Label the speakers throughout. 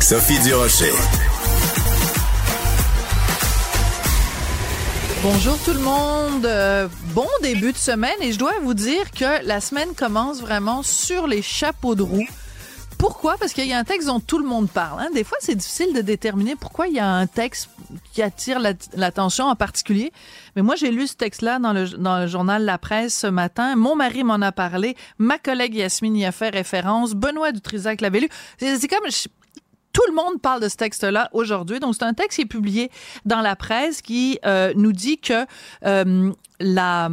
Speaker 1: Sophie Durocher.
Speaker 2: Bonjour tout le monde, Euh, bon début de semaine et je dois vous dire que la semaine commence vraiment sur les chapeaux de roue. Pourquoi? Parce qu'il y a un texte dont tout le monde parle. hein. Des fois, c'est difficile de déterminer pourquoi il y a un texte qui attire la- l'attention en particulier. Mais moi, j'ai lu ce texte-là dans le, journal La Presse ce matin. Mon mari m'en a parlé. Ma collègue Yasmine y a fait référence. Benoît Dutrisac l'avait lu. C'est comme... tout le monde parle de ce texte-là aujourd'hui. Donc, c'est un texte qui est publié dans la presse qui euh, nous dit que euh, la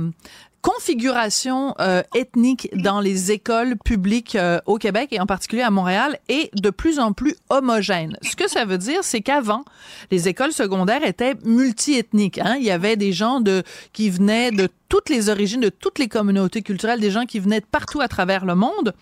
Speaker 2: configuration euh, ethnique dans les écoles publiques au Québec et en particulier à Montréal est de plus en plus homogène. Ce que ça veut dire, c'est qu'avant, les écoles secondaires étaient multiethniques. Hein? Il y avait des gens qui venaient de toutes les origines, de toutes les communautés culturelles, des gens qui venaient de partout à travers le monde.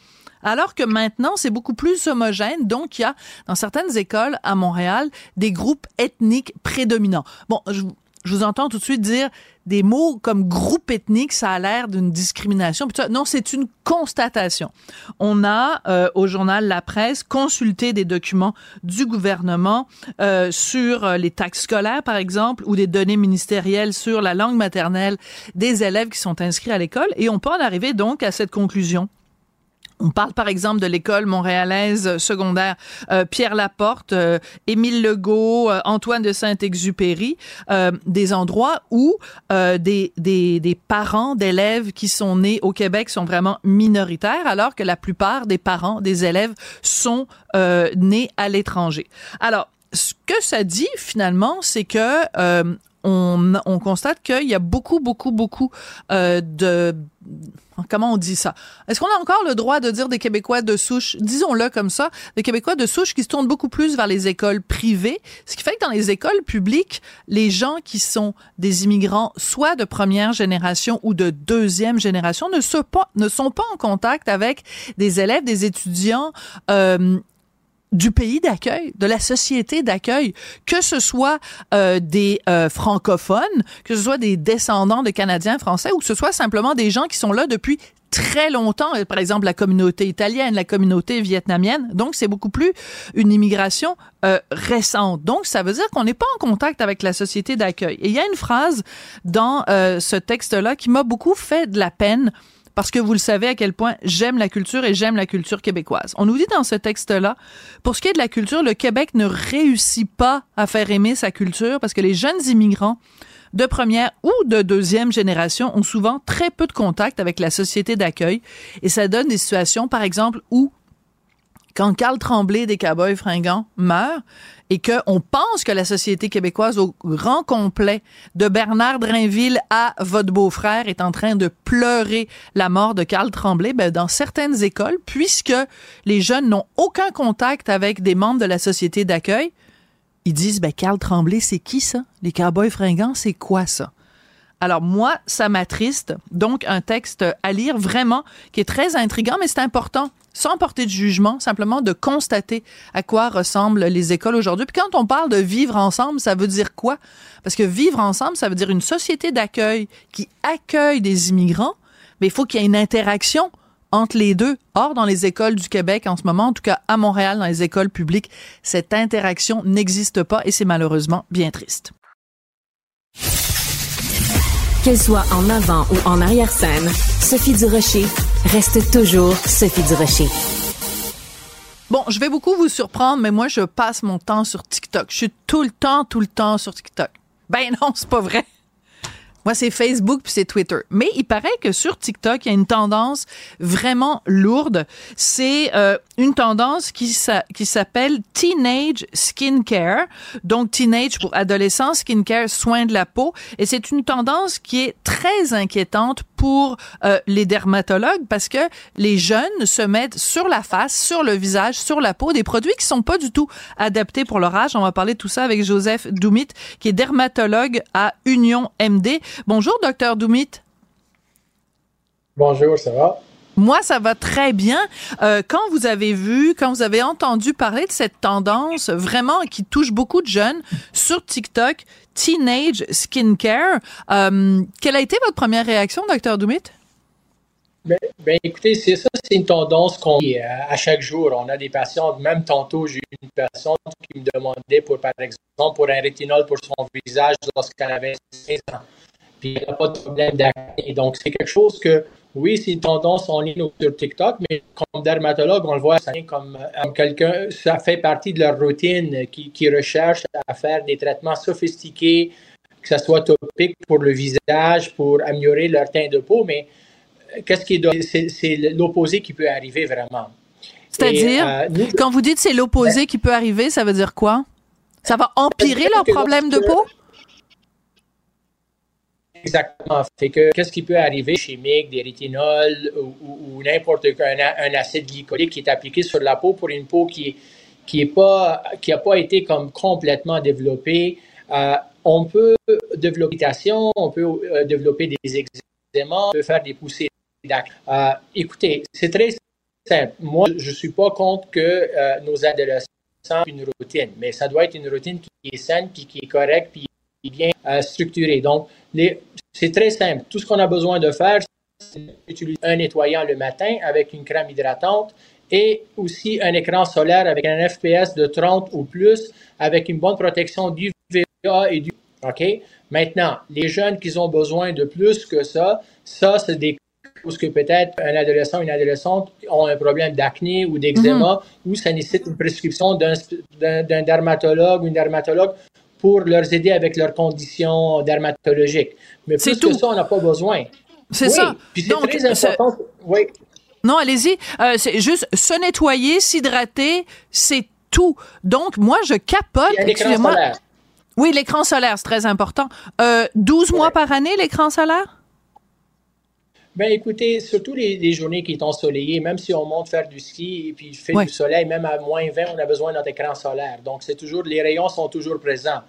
Speaker 2: Alors que maintenant, c'est beaucoup plus homogène. Donc, il y a, dans certaines écoles à Montréal, des groupes ethniques prédominants. Bon, je, vous entends tout de suite dire des mots comme groupe ethnique, ça a l'air d'une discrimination. Non, c'est une constatation. On a, euh, au journal La Presse, consulté des documents du gouvernement euh, sur euh, les taxes scolaires, par exemple, ou des données ministérielles sur la langue maternelle des élèves qui sont inscrits à l'école. Et on peut en arriver donc à cette conclusion. On parle par exemple de l'école montréalaise secondaire euh, Pierre Laporte, euh, Émile Legault, euh, Antoine de Saint-Exupéry, euh, des endroits où euh, des, des, des parents d'élèves qui sont nés au Québec sont vraiment minoritaires, alors que la plupart des parents des élèves sont euh, nés à l'étranger. Alors, ce que ça dit finalement, c'est que euh, on, on constate qu'il y a beaucoup, beaucoup, beaucoup euh, de comment on dit ça? Est-ce qu'on a encore le droit de dire des Québécois de souche, disons-le comme ça, des Québécois de souche qui se tournent beaucoup plus vers les écoles privées, ce qui fait que dans les écoles publiques, les gens qui sont des immigrants, soit de première génération ou de deuxième génération, ne sont pas, ne sont pas en contact avec des élèves, des étudiants, euh, du pays d'accueil, de la société d'accueil, que ce soit euh, des euh, francophones, que ce soit des descendants de Canadiens français ou que ce soit simplement des gens qui sont là depuis très longtemps, par exemple la communauté italienne, la communauté vietnamienne. Donc, c'est beaucoup plus une immigration euh, récente. Donc, ça veut dire qu'on n'est pas en contact avec la société d'accueil. Et il y a une phrase dans euh, ce texte-là qui m'a beaucoup fait de la peine parce que vous le savez à quel point j'aime la culture et j'aime la culture québécoise. On nous dit dans ce texte-là, pour ce qui est de la culture, le Québec ne réussit pas à faire aimer sa culture parce que les jeunes immigrants de première ou de deuxième génération ont souvent très peu de contact avec la société d'accueil et ça donne des situations, par exemple, où quand Carl Tremblay des Cowboys fringants meurt et qu'on pense que la société québécoise au grand complet, de Bernard Drainville à votre beau-frère, est en train de pleurer la mort de Carl Tremblay, ben, dans certaines écoles, puisque les jeunes n'ont aucun contact avec des membres de la société d'accueil, ils disent, ben, Carl Tremblay, c'est qui ça? Les Cowboys fringants, c'est quoi ça? Alors moi, ça m'attriste. Donc un texte à lire vraiment qui est très intriguant, mais c'est important, sans porter de jugement, simplement de constater à quoi ressemblent les écoles aujourd'hui. Puis quand on parle de vivre ensemble, ça veut dire quoi? Parce que vivre ensemble, ça veut dire une société d'accueil qui accueille des immigrants, mais il faut qu'il y ait une interaction entre les deux. Or, dans les écoles du Québec en ce moment, en tout cas à Montréal, dans les écoles publiques, cette interaction n'existe pas et c'est malheureusement bien triste.
Speaker 3: Qu'elle soit en avant ou en arrière-scène, Sophie Durocher reste toujours Sophie Durocher.
Speaker 2: Bon, je vais beaucoup vous surprendre, mais moi, je passe mon temps sur TikTok. Je suis tout le temps, tout le temps sur TikTok. Ben non, c'est pas vrai. Moi, c'est Facebook puis c'est Twitter. Mais il paraît que sur TikTok, il y a une tendance vraiment lourde. C'est euh, une tendance qui, s'a- qui s'appelle Teenage Skincare. Donc, teenage pour adolescent, skincare, soin de la peau. Et c'est une tendance qui est très inquiétante pour euh, les dermatologues parce que les jeunes se mettent sur la face, sur le visage, sur la peau des produits qui sont pas du tout adaptés pour leur âge. On va parler de tout ça avec Joseph Doumit, qui est dermatologue à Union MD. Bonjour, docteur Doumit.
Speaker 4: Bonjour, ça va?
Speaker 2: Moi, ça va très bien. Euh, quand vous avez vu, quand vous avez entendu parler de cette tendance vraiment qui touche beaucoup de jeunes sur TikTok, Teenage Skincare, euh, quelle a été votre première réaction, docteur Doumit?
Speaker 4: Ben, ben, écoutez, c'est ça, c'est une tendance qu'on vit euh, à chaque jour. On a des patients, même tantôt, j'ai eu une patiente qui me demandait, pour, par exemple, pour un rétinol pour son visage lorsqu'elle avait 16 ans. Puis elle n'a pas de problème d'acné. Donc, c'est quelque chose que oui, c'est une tendance en ligne sur TikTok, mais comme dermatologue, on le voit ça comme, comme quelqu'un, ça fait partie de leur routine qui, qui recherche à faire des traitements sophistiqués, que ce soit topique pour le visage, pour améliorer leur teint de peau, mais euh, qu'est-ce qui est, c'est l'opposé qui peut arriver vraiment.
Speaker 2: C'est-à-dire, euh, quand vous dites c'est l'opposé qui peut arriver, ça veut dire quoi? Ça va empirer leur problème de peau?
Speaker 4: Exactement. Fait que qu'est-ce qui peut arriver chimique, des rétinols ou, n'importe quoi, un, acide glycolique qui est appliqué sur la peau pour une peau qui qui est pas qui a pas été comme complètement développée. Euh, on peut développer on peut euh, développer des eczémas, on peut faire des poussées. Euh, écoutez, c'est très simple. Moi, je suis pas contre que nos adolescents aient une routine, mais ça doit être une routine qui est saine, qui est correcte, puis bien structurée. Donc, c'est très simple. Tout ce qu'on a besoin de faire, c'est d'utiliser un nettoyant le matin avec une crème hydratante et aussi un écran solaire avec un FPS de 30 ou plus avec une bonne protection du VA et du OK? Maintenant, les jeunes qui ont besoin de plus que ça, ça, c'est des causes que peut-être un adolescent ou une adolescente ont un problème d'acné ou d'eczéma mhm. ou ça nécessite une prescription d'un dermatologue ou une dermatologue pour leur aider avec leurs conditions dermatologiques. Mais plus que ça, on n'a pas besoin.
Speaker 2: C'est ça.
Speaker 4: Puis c'est très important. Oui.
Speaker 2: Non, allez-y. Euh, c'est juste se nettoyer, s'hydrater, c'est tout. Donc, moi, je capote.
Speaker 4: Excusez-moi.
Speaker 2: Oui, l'écran solaire, c'est très important. Euh, 12 mois par année, l'écran solaire?
Speaker 4: Ben écoutez, surtout les, journées qui sont ensoleillées, même si on monte faire du ski et puis il fait du soleil, même à moins 20, on a besoin notre écran solaire. Donc c'est toujours, les rayons sont toujours présents.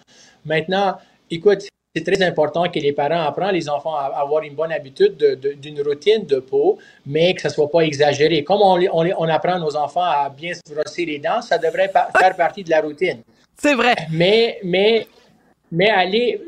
Speaker 4: Maintenant, écoute, c'est très important que les parents apprennent les enfants à avoir une bonne habitude d'une routine de peau, mais que ça soit pas exagéré. Comme on, on, on, apprend nos enfants à bien se brosser les dents, ça devrait faire partie de la routine.
Speaker 2: C'est vrai.
Speaker 4: Mais, mais, mais aller,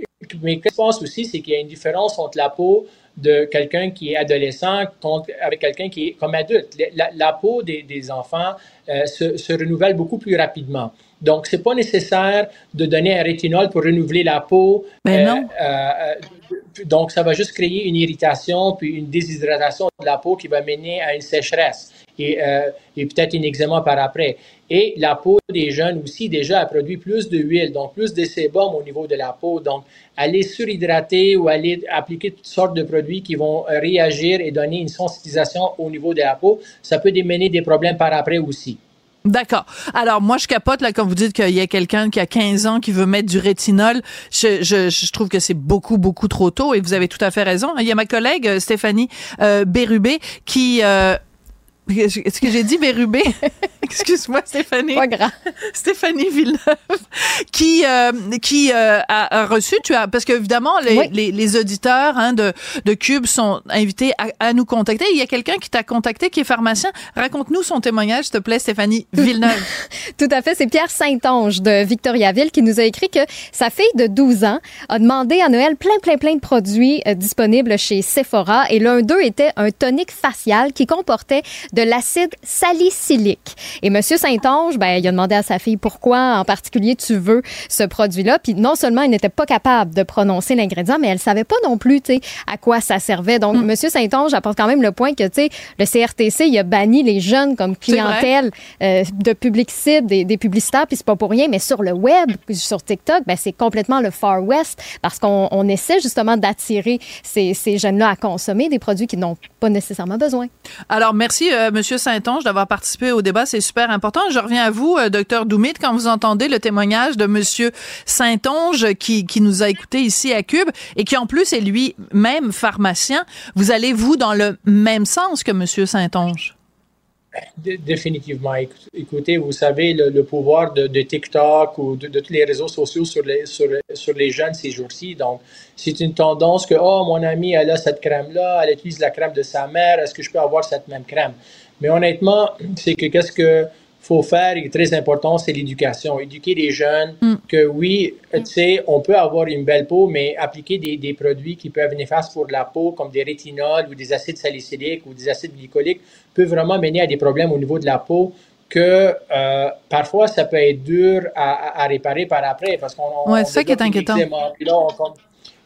Speaker 4: mais ce que je pense aussi, c'est qu'il y a une différence entre la peau de quelqu'un qui est adolescent contre, avec quelqu'un qui est comme adulte. La, peau des, des enfants euh, se, se, renouvelle beaucoup plus rapidement. Donc, c'est pas nécessaire de donner un rétinol pour renouveler la peau.
Speaker 2: Mais ben non.
Speaker 4: Euh, euh, donc, ça va juste créer une irritation puis une déshydratation de la peau qui va mener à une sécheresse et, euh, et peut-être une eczéma par après. Et la peau des jeunes aussi, déjà, a produit plus d'huile, donc plus de sébum au niveau de la peau. Donc, aller surhydrater ou aller appliquer toutes sortes de produits qui vont réagir et donner une sensibilisation au niveau de la peau, ça peut démener des problèmes par après aussi.
Speaker 2: D'accord. Alors moi je capote là quand vous dites qu'il y a quelqu'un qui a 15 ans qui veut mettre du rétinol, je, je, trouve que c'est beaucoup beaucoup trop tôt et vous avez tout à fait raison. Il y a ma collègue euh, Stéphanie euh, Bérubé qui euh, est-ce que j'ai dit Bérubé? Excuse-moi, Stéphanie.
Speaker 5: Pas grave.
Speaker 2: Stéphanie Villeneuve, qui, euh, qui euh, a, reçu, tu as, parce qu'évidemment, les, les, les, auditeurs hein, de, de Cube sont invités à, à nous contacter. Il y a quelqu'un qui t'a contacté, qui est pharmacien. Raconte-nous son témoignage, s'il te plaît, Stéphanie Villeneuve.
Speaker 5: Tout à fait. C'est Pierre Saint-Onge de Victoriaville qui nous a écrit que sa fille de 12 ans a demandé à Noël plein, plein, plein de produits euh, disponibles chez Sephora. Et l'un d'eux était un tonique facial qui comportait de l'acide salicylique. Et Monsieur Saint-Onge, ben, il a demandé à sa fille pourquoi en particulier tu veux ce produit-là. Puis non seulement il n'était pas capable de prononcer l'ingrédient, mais elle savait pas non plus, à quoi ça servait. Donc, M. Mm. Monsieur Saint-Onge apporte quand même le point que, le CRTC, il a banni les jeunes comme clientèle euh, de publicité, des, des publicitaires, puis c'est pas pour rien, mais sur le web, sur TikTok, ben, c'est complètement le Far West parce qu'on on essaie justement d'attirer ces, ces jeunes-là à consommer des produits qu'ils n'ont pas nécessairement besoin.
Speaker 2: Alors, merci, euh, Monsieur Saint-Onge, d'avoir participé au débat. C'est super important. Je reviens à vous, euh, docteur Doumit, quand vous entendez le témoignage de Monsieur Saint-Onge qui, qui nous a écouté ici à Cube et qui en plus est lui-même pharmacien. Vous allez vous dans le même sens que Monsieur Saint-Onge?
Speaker 4: Définitivement. Écoutez, vous savez, le, pouvoir de, TikTok ou de, tous les réseaux sociaux sur les, sur, sur les jeunes ces jours-ci. Donc, c'est une tendance que, oh, mon ami, elle a cette crème-là, elle utilise la crème de sa mère, est-ce que je peux avoir cette même crème? Mais honnêtement, c'est que qu'est-ce que faut faire et très important, c'est l'éducation. Éduquer les jeunes mm. que oui, tu sais, on peut avoir une belle peau, mais appliquer des, des, produits qui peuvent être néfastes pour la peau, comme des rétinols ou des acides salicyliques ou des acides glycoliques, peut vraiment mener à des problèmes au niveau de la peau que euh, parfois ça peut être dur à, à, réparer par après parce qu'on
Speaker 2: ouais, c'est ça qui est inquiétant.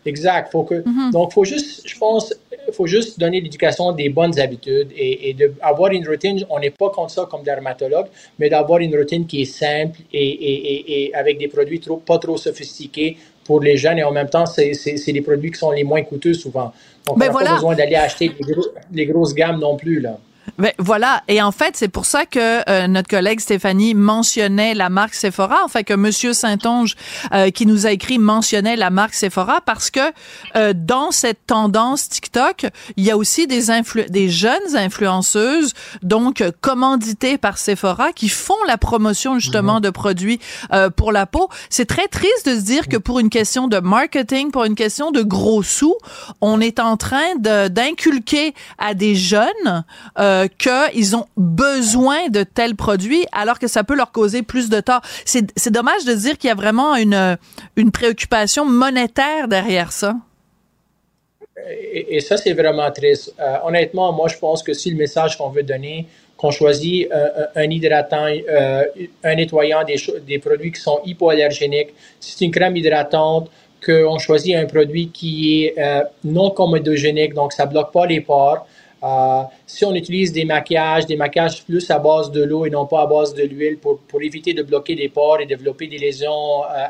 Speaker 4: Exact. Faut que, mm-hmm. Donc, faut juste, je pense, faut juste donner l'éducation des bonnes habitudes et, et d'avoir une routine. On n'est pas contre ça comme dermatologue, mais d'avoir une routine qui est simple et, et, et, avec des produits trop, pas trop sophistiqués pour les jeunes et en même temps, c'est les produits qui sont les moins coûteux souvent. Donc, ben on n'a pas besoin d'aller acheter les, les grosses gammes non plus, là.
Speaker 2: Ben, voilà. Et en fait, c'est pour ça que euh, notre collègue Stéphanie mentionnait la marque Sephora. En fait, que Monsieur Saint-Onge, euh, qui nous a écrit, mentionnait la marque Sephora parce que euh, dans cette tendance TikTok, il y a aussi des, des jeunes influenceuses, donc commanditées par Sephora, qui font la promotion justement mhm. de produits pour la peau. C'est très triste de se dire que pour une question de marketing, pour une question de gros sous, on est en train d'inculquer à des jeunes euh, qu'ils ont besoin de tels produits alors que ça peut leur causer plus de tort. C'est dommage de dire qu'il y a vraiment une, une préoccupation monétaire derrière ça.
Speaker 4: Et, ça, c'est vraiment triste. Euh, honnêtement, moi, je pense que si le message qu'on veut donner, qu'on choisit euh, un hydratant, un nettoyant, des, des produits qui sont hypoallergéniques, c'est une crème hydratante, qu'on choisit un produit qui est non commodogénique, donc ça bloque pas les pores, euh, si on utilise des maquillages, des maquillages plus à base de l'eau et non pas à base de l'huile pour, pour, éviter de bloquer les pores et développer des lésions euh,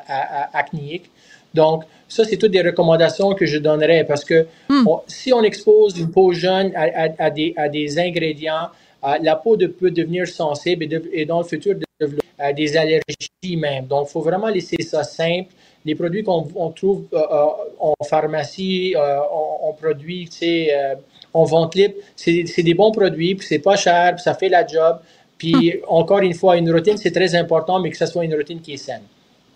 Speaker 4: acnéiques. Donc, ça, c'est toutes des recommandations que je donnerais parce que hmm. si on expose une peau jeune à, à, des, ingrédients, euh, la peau de, peut devenir sensible et, dans le futur développer des allergies même. Donc, il faut vraiment laisser ça simple. Les produits qu'on trouve en pharmacie, on, on, produit, tu sais, on vente libre. C'est des bons produits, puis c'est pas cher, puis ça fait la job. Puis hum. encore une fois, une routine, c'est très important, mais que ce soit une routine qui est saine.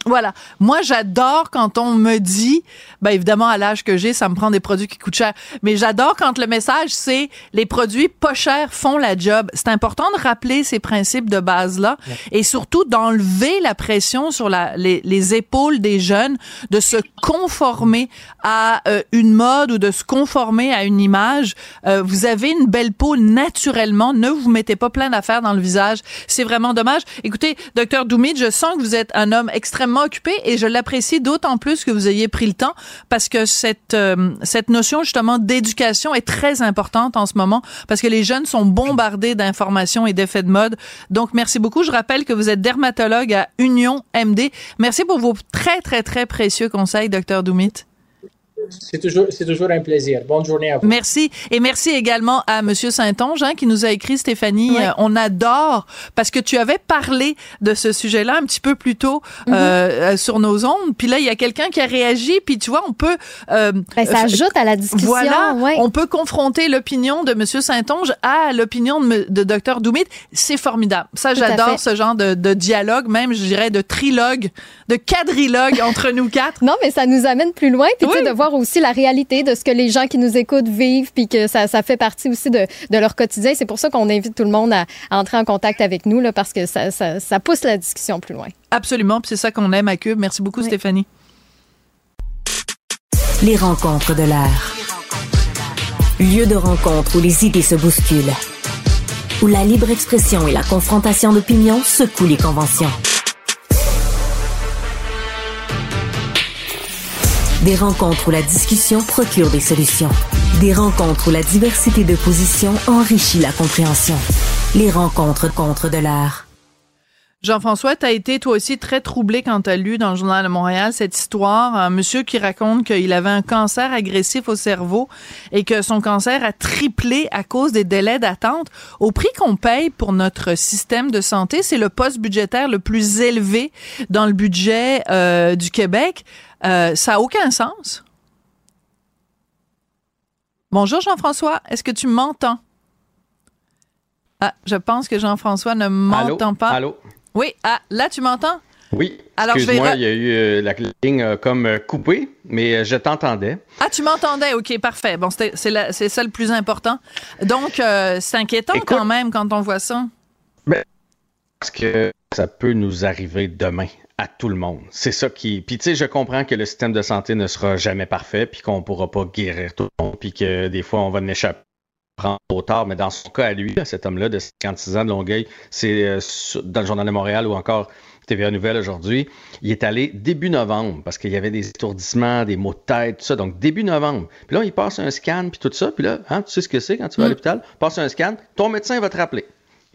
Speaker 2: Voilà. Moi, j'adore quand on me dit, ben évidemment, à l'âge que j'ai, ça me prend des produits qui coûtent cher. Mais j'adore quand le message, c'est les produits pas chers font la job. C'est important de rappeler ces principes de base-là et surtout d'enlever la pression sur la, les, les, épaules des jeunes de se conformer à euh, une mode ou de se conformer à une image. Euh, vous avez une belle peau naturellement. Ne vous mettez pas plein d'affaires dans le visage. C'est vraiment dommage. Écoutez, docteur Doumid, je sens que vous êtes un homme extrêmement occupé et je l'apprécie d'autant plus que vous ayez pris le temps parce que cette euh, cette notion justement d'éducation est très importante en ce moment parce que les jeunes sont bombardés d'informations et d'effets de mode. Donc merci beaucoup. Je rappelle que vous êtes dermatologue à Union MD. Merci pour vos très très très précieux conseils, docteur Doumit.
Speaker 4: C'est toujours, c'est toujours un plaisir. Bonne journée à vous.
Speaker 2: Merci. Et merci également à Monsieur Saint-Onge hein, qui nous a écrit, Stéphanie. Euh, on adore parce que tu avais parlé de ce sujet-là un petit peu plus tôt mm-hmm. euh, euh, sur nos ondes. Puis là, il y a quelqu'un qui a réagi. Puis tu vois, on peut...
Speaker 5: Ben, ça ajoute à la discussion.
Speaker 2: Voilà. On peut confronter l'opinion de Monsieur Saint-Onge à l'opinion de, de Dr Doumit. C'est formidable. Ça, j'adore ce genre de, de, dialogue, même, je dirais, de trilogue, de quadrilogue entre nous quatre.
Speaker 5: Non, mais ça nous amène plus loin. Puis tu sais, de voir aussi la réalité de ce que les gens qui nous écoutent vivent, puis que ça, ça fait partie aussi de, de leur quotidien. C'est pour ça qu'on invite tout le monde à, entrer en contact avec nous, là, parce que ça, ça, ça pousse la discussion plus loin.
Speaker 2: Absolument, puis c'est ça qu'on aime à Cube. Merci beaucoup, Stéphanie.
Speaker 3: Les rencontres de l'air. Lieu de rencontre où les idées se bousculent. Où la libre expression et la confrontation d'opinions secouent les conventions. Des rencontres où la discussion procure des solutions. Des rencontres où la diversité de positions enrichit la compréhension. Les rencontres contre de l'art.
Speaker 2: Jean-François, tu as été toi aussi très troublé quand tu as lu dans le Journal de Montréal cette histoire, un monsieur qui raconte qu'il avait un cancer agressif au cerveau et que son cancer a triplé à cause des délais d'attente. Au prix qu'on paye pour notre système de santé, c'est le poste budgétaire le plus élevé dans le budget euh, du Québec. Euh, ça n'a aucun sens. Bonjour Jean-François, est-ce que tu m'entends? Ah, je pense que Jean-François ne m'entend pas.
Speaker 6: Allô?
Speaker 2: Oui, ah, là, tu m'entends?
Speaker 6: Oui. Alors, Excuse-moi, il y a eu euh, la ligne euh, comme euh, coupée, mais je t'entendais.
Speaker 2: Ah, tu m'entendais? OK, parfait. Bon, c'est ça le plus important. Donc, c'est inquiétant quand même quand on voit ça.
Speaker 6: Ben, parce que ça peut nous arriver demain à tout le monde. C'est ça qui. Puis tu sais, je comprends que le système de santé ne sera jamais parfait, puis qu'on pourra pas guérir tout le monde, puis que des fois on va en échapper prendre trop tard, mais dans son cas à lui, à cet homme-là de 56 ans de Longueuil, c'est euh, dans le Journal de Montréal ou encore TVA Nouvelle aujourd'hui, il est allé début novembre parce qu'il y avait des étourdissements, des maux de tête, tout ça. Donc début novembre. Puis là, il passe un scan, puis tout ça. Puis là, hein, tu sais ce que c'est quand tu vas à mm. l'hôpital, passe un scan, ton médecin va te rappeler.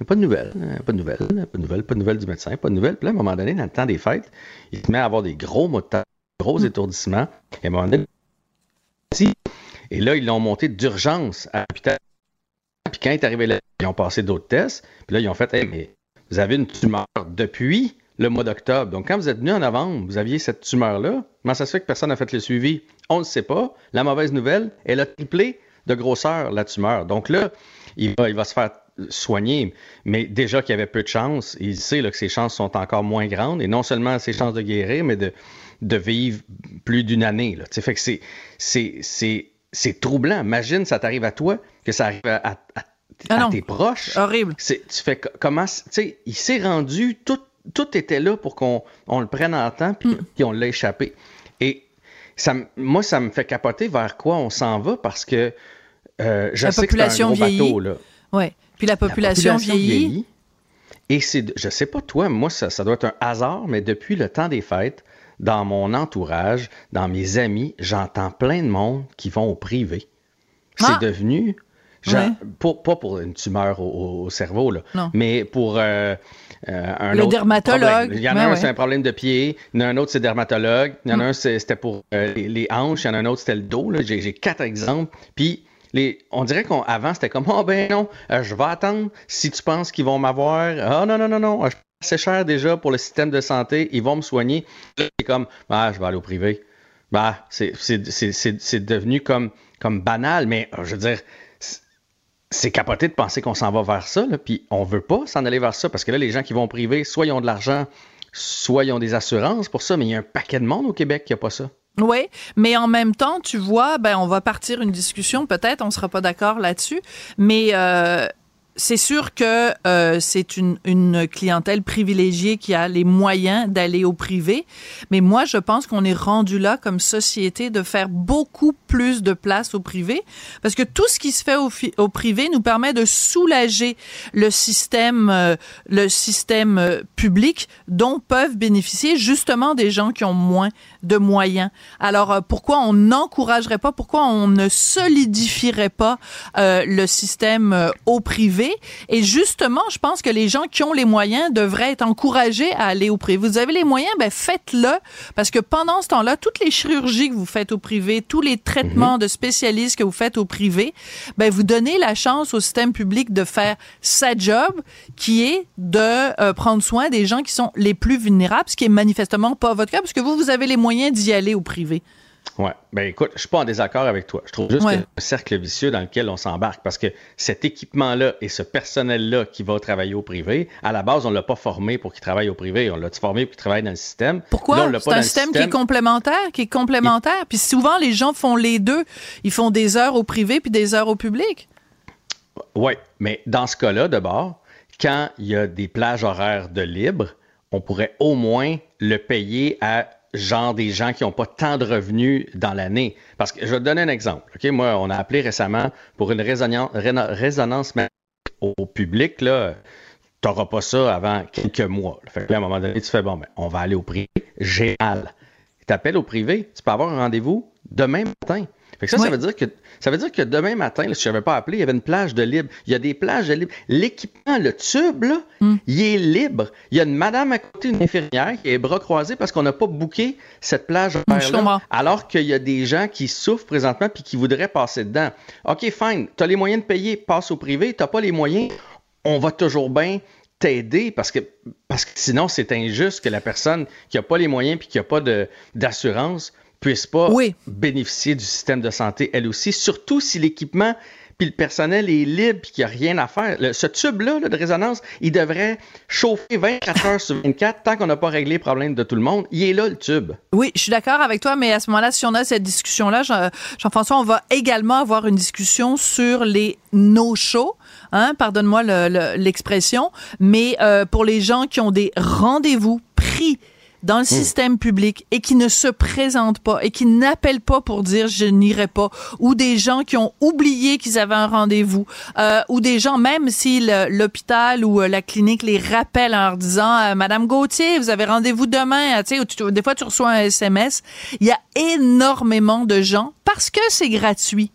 Speaker 6: Pas de nouvelles, hein, pas de nouvelles, pas de nouvelles, pas de nouvelles du médecin, pas de nouvelles. Puis là, à un moment donné, dans le temps des fêtes, il se met à avoir des gros maux de tête, des gros mm. étourdissements. Et à un moment donné, et là, ils l'ont monté d'urgence à l'hôpital puis quand il est arrivé là, ils ont passé d'autres tests. Puis là, ils ont fait mais vous avez une tumeur depuis le mois d'octobre. Donc, quand vous êtes venu en novembre, vous aviez cette tumeur-là. Comment ça se fait que personne n'a fait le suivi? On ne sait pas. La mauvaise nouvelle, elle a triplé de grosseur, la tumeur. Donc là, il va, il va se faire soigner, mais déjà qu'il y avait peu de chances, il sait là, que ses chances sont encore moins grandes, et non seulement ses chances de guérir, mais de, de vivre plus d'une année. Là. Fait que c'est, c'est, c'est troublant. Imagine, ça t'arrive à toi, que ça arrive à,
Speaker 2: ah
Speaker 6: tes proches.
Speaker 2: Horrible.
Speaker 6: Tu fais comment, tu sais, il s'est rendu, tout, tout était là pour qu'on on le prenne en temps, puis, mm. on l'a échappé. Et ça, moi, ça me fait capoter vers quoi on s'en va parce que euh, je
Speaker 2: la
Speaker 6: sais
Speaker 2: population
Speaker 6: que c'est un gros
Speaker 2: vieillit.
Speaker 6: bateau, là.
Speaker 2: Ouais. Puis la population, vieillit.
Speaker 6: Et c'est, je sais pas toi, moi, ça, ça doit être un hasard, mais depuis le temps des fêtes, dans mon entourage, dans mes amis, j'entends plein de monde qui vont au privé. C'est ah! devenu, pas pour une tumeur au, cerveau, là, mais pour euh, euh, un
Speaker 2: Le dermatologue.
Speaker 6: Il y en a un, c'est un problème de pied. Il y en a un autre, c'est dermatologue. Il y en a mm. un, c'était pour euh, les, hanches. Il y en a un autre, c'était le dos. J'ai quatre exemples. Puis, on dirait qu'avant, c'était comme, oh ben non, je vais attendre. Si tu penses qu'ils vont m'avoir, ah oh, non, non, non, non, c'est cher déjà pour le système de santé, ils vont me soigner. C'est comme, ah, je vais aller au privé. Bah, c'est devenu comme, comme banal, mais euh, je veux dire, c'est capoté de penser qu'on s'en va vers ça, puis on veut pas s'en aller vers ça, parce que là, les gens qui vont privé, soit ils ont de l'argent, soit ils ont des assurances pour ça, mais il y a un paquet de monde au Québec qui n'a pas ça.
Speaker 2: Oui, mais en même temps, tu vois, ben on va partir une discussion, peut-être, on sera pas d'accord là-dessus, mais euh, c'est sûr que euh, c'est une, une, clientèle privilégiée qui a les moyens d'aller au privé, mais moi je pense qu'on est rendu là comme société de faire beaucoup plus de place au privé, parce que tout ce qui se fait au, au privé nous permet de soulager le système, euh, le système public dont peuvent bénéficier justement des gens qui ont moins de moyens. Alors pourquoi on n'encouragerait pas, pourquoi on ne solidifierait pas le système au privé? Et justement, je pense que les gens qui ont les moyens devraient être encouragés à aller au privé. Vous avez les moyens, ben faites-le, parce que pendant ce temps-là, toutes les chirurgies que vous faites au privé, tous les traitements mhm. de spécialistes que vous faites au privé, ben vous donnez la chance au système public de faire sa job, qui est de euh, prendre soin des gens qui sont les plus vulnérables, ce qui est manifestement pas votre cas, parce que vous, vous avez les moyens d'y aller au privé.
Speaker 6: Ouais. Ben écoute, je suis pas en désaccord avec toi. Je trouve juste que c'est un cercle vicieux dans lequel on s'embarque parce que cet équipement-là et ce personnel-là qui va travailler au privé, à la base, on l'a pas formé pour qu'il travaille au privé. On l'a formé pour qu'il travaille dans le système?
Speaker 2: Pourquoi? C'est un système, qui est complémentaire, qui est complémentaire. Puis souvent, les gens font les deux. Ils font des heures au privé puis des heures au public.
Speaker 6: Oui, mais dans ce cas-là, d'abord, quand il y a des plages horaires de libre, on pourrait au moins le payer à genre des gens qui n'ont pas tant de revenus dans l'année. Parce que je vais te donner un exemple. Ok, Moi, on a appelé récemment pour une résonance, résonance au public. Là, tu n'auras pas ça avant quelques mois. Fait que à un moment donné, tu fais bon, ben, on va aller au privé. Génial. Tu appelles au privé, tu peux avoir un rendez-vous demain matin. Fait que ça, ça veut dire que ça veut dire que demain matin, là, si je n'avais pas appelé, il y avait une plage de libre. Il y a des plages de libre. L'équipement, le tube, là,
Speaker 2: Hmm.
Speaker 6: il est libre. Il y a une madame à côté, une infirmière, qui a les bras croisés parce qu'on n'a pas booké cette plage
Speaker 2: Hmm, je comprends.
Speaker 6: là alors qu'il y a des gens qui souffrent présentement puis qui voudraient passer dedans. OK, fine. Tu as les moyens de payer, passe au privé. Tu n'as pas les moyens, on va toujours bien t'aider parce que, parce que sinon, c'est injuste que la personne qui n'a pas les moyens puis qui n'a pas d'assurance puisse pas
Speaker 2: Oui.
Speaker 6: bénéficier du système de santé elle aussi, surtout si l'équipement puis le personnel est libre puis qu'il n'y a rien à faire. Le- ce tube-là là, de résonance, il devrait chauffer 24 heures sur 24 tant qu'on n'a pas réglé les problèmes de tout le monde. Il est là, le tube.
Speaker 2: Oui, je suis d'accord avec toi, mais à ce moment-là, si on a cette discussion-là, Jean- Jean-François, on va également avoir une discussion sur les no-shows. Hein, pardonne-moi le- le- l'expression, mais euh, pour les gens qui ont des rendez-vous pris dans le système public et qui ne se présentent pas et qui n'appellent pas pour dire je n'irai pas, ou des gens qui ont oublié qu'ils avaient un rendez-vous, euh, ou des gens même si l'hôpital ou euh, la clinique les rappelle en leur disant euh, Madame Gauthier, vous avez rendez-vous demain, euh, tu sais, des fois tu reçois un SMS. Il y a énormément de gens parce que c'est gratuit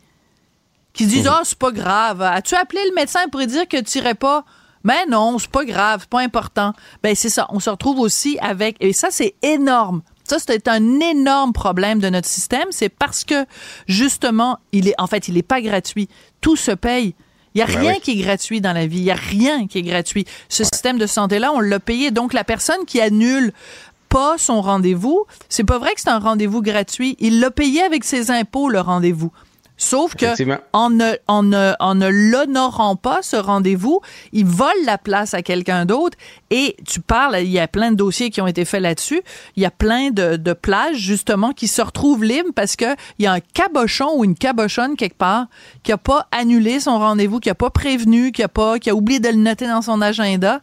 Speaker 2: qui se disent ah c'est pas grave, as-tu appelé le médecin pour lui dire que tu irais pas? Mais non, c'est pas grave, c'est pas important. Ben c'est ça, on se retrouve aussi avec et ça c'est énorme. Ça c'est un énorme problème de notre système, c'est parce que justement, il est en fait, il est pas gratuit. Tout se paye. Il y a
Speaker 6: Ben
Speaker 2: rien
Speaker 6: oui.
Speaker 2: qui est gratuit dans la vie, il y a rien qui est gratuit. Ce système de santé là, on l'a payé donc la personne qui annule pas son rendez-vous, c'est pas vrai que c'est un rendez-vous gratuit, il l'a payé avec ses impôts le rendez-vous. Sauf que en ne, en ne, en ne l'honorant pas, ce rendez-vous, il vole la place à quelqu'un d'autre. Et tu parles, il y a plein de dossiers qui ont été faits là-dessus. Il y a plein de, de plages, justement, qui se retrouvent libres parce que il y a un cabochon ou une cabochonne quelque part qui a pas annulé son rendez-vous, qui a pas prévenu, qui a pas, qui a oublié de le noter dans son agenda.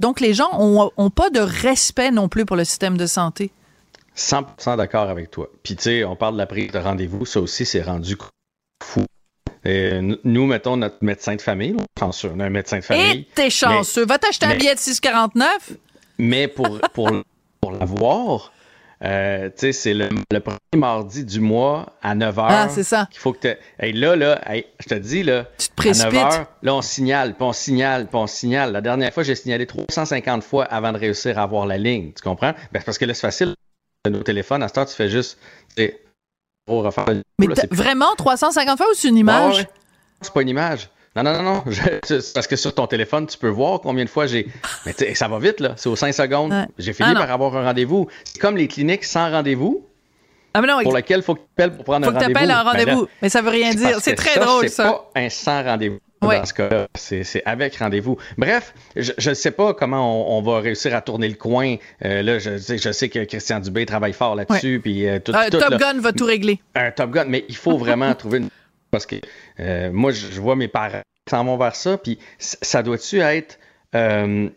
Speaker 2: Donc, les gens ont, ont pas de respect non plus pour le système de santé.
Speaker 6: 100% d'accord avec toi. Puis tu sais, on parle de la prise de rendez-vous, ça aussi c'est rendu fou. Et n- nous, mettons notre médecin de famille, là, chanceux, on a un médecin de
Speaker 2: Et
Speaker 6: famille,
Speaker 2: t'es chanceux. Va t'acheter un billet de 6,49.
Speaker 6: mais pour, pour, pour l'avoir, euh, tu sais, c'est le, le premier mardi du mois à 9 h.
Speaker 2: Ah, c'est ça.
Speaker 6: qu'il faut que tu. Hey, là, là, hey, je te dis, là,
Speaker 2: Tu te
Speaker 6: à
Speaker 2: précipites.
Speaker 6: 9 h, là, on signale, puis on signale, puis on signale. La dernière fois, j'ai signalé 350 fois avant de réussir à avoir la ligne. Tu comprends? Ben, c'est parce que là, c'est facile. Nos téléphones, à cette heure, tu fais juste. Tu sais, pour refaire le
Speaker 2: Mais
Speaker 6: là,
Speaker 2: vraiment 350 fois ou c'est une image?
Speaker 6: Ouais, ouais. C'est pas une image. Non, non, non, non. Je- parce que sur ton téléphone, tu peux voir combien de fois j'ai. Mais ça va vite, là. C'est aux 5 secondes.
Speaker 2: Ouais.
Speaker 6: J'ai fini
Speaker 2: Ah,
Speaker 6: par avoir un rendez-vous. C'est comme les cliniques sans rendez-vous
Speaker 2: Ah, mais non,
Speaker 6: pour lesquelles il faut que tu appelles pour prendre
Speaker 2: faut
Speaker 6: un
Speaker 2: que tu
Speaker 6: rendez-vous.
Speaker 2: appelles un
Speaker 6: Ben
Speaker 2: rendez-vous. mais ça veut rien dire. C'est très drôle,
Speaker 6: C'est
Speaker 2: ça.
Speaker 6: pas un sans rendez-vous.
Speaker 2: Ouais.
Speaker 6: Dans ce cas-là, c'est c'est avec rendez-vous. Bref, je ne sais pas comment on, on va réussir à tourner le coin. Euh, là, je, sais- je sais que Christian Dubé travaille fort là-dessus, puis euh, tout,
Speaker 2: Euh,
Speaker 6: tout,
Speaker 2: Top
Speaker 6: là.
Speaker 2: Gun va tout régler.
Speaker 6: un Top Gun, mais il faut vraiment trouver une. Parce que euh, moi, je, je vois mes parents qui s'en vont vers ça, puis ça doit-tu être. tu,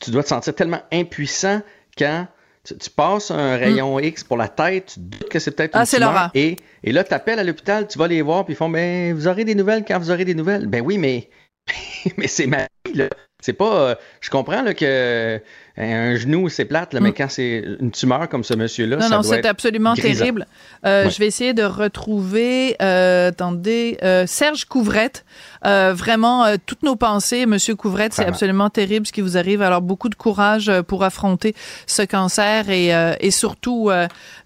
Speaker 6: tu dois te sentir tellement impuissant quand tu, tu passes un rayon X pour la tête, tu doutes que c'est peut-être.
Speaker 2: Ah,
Speaker 6: une
Speaker 2: c'est
Speaker 6: tumeur, et, et là, tu appelles à l'hôpital, tu vas les voir, puis ils font ben, Vous aurez des nouvelles quand vous aurez des nouvelles. Ben oui, mais, mais c'est ma vie, là. C'est pas. euh, je comprends là, que euh, un genou, c'est plate, là, mais quand c'est une tumeur comme ce monsieur-là.
Speaker 2: Non,
Speaker 6: ça
Speaker 2: non,
Speaker 6: doit
Speaker 2: c'est
Speaker 6: être
Speaker 2: absolument
Speaker 6: grisant.
Speaker 2: terrible. Euh,
Speaker 6: Ouais.
Speaker 2: Je vais essayer de retrouver, euh, attendez, Serge Couvrette. Euh, vraiment, euh, toutes nos pensées, Monsieur Couvrette, c'est absolument terrible ce qui vous arrive. Alors, beaucoup de courage euh, pour affronter ce cancer et, euh, et surtout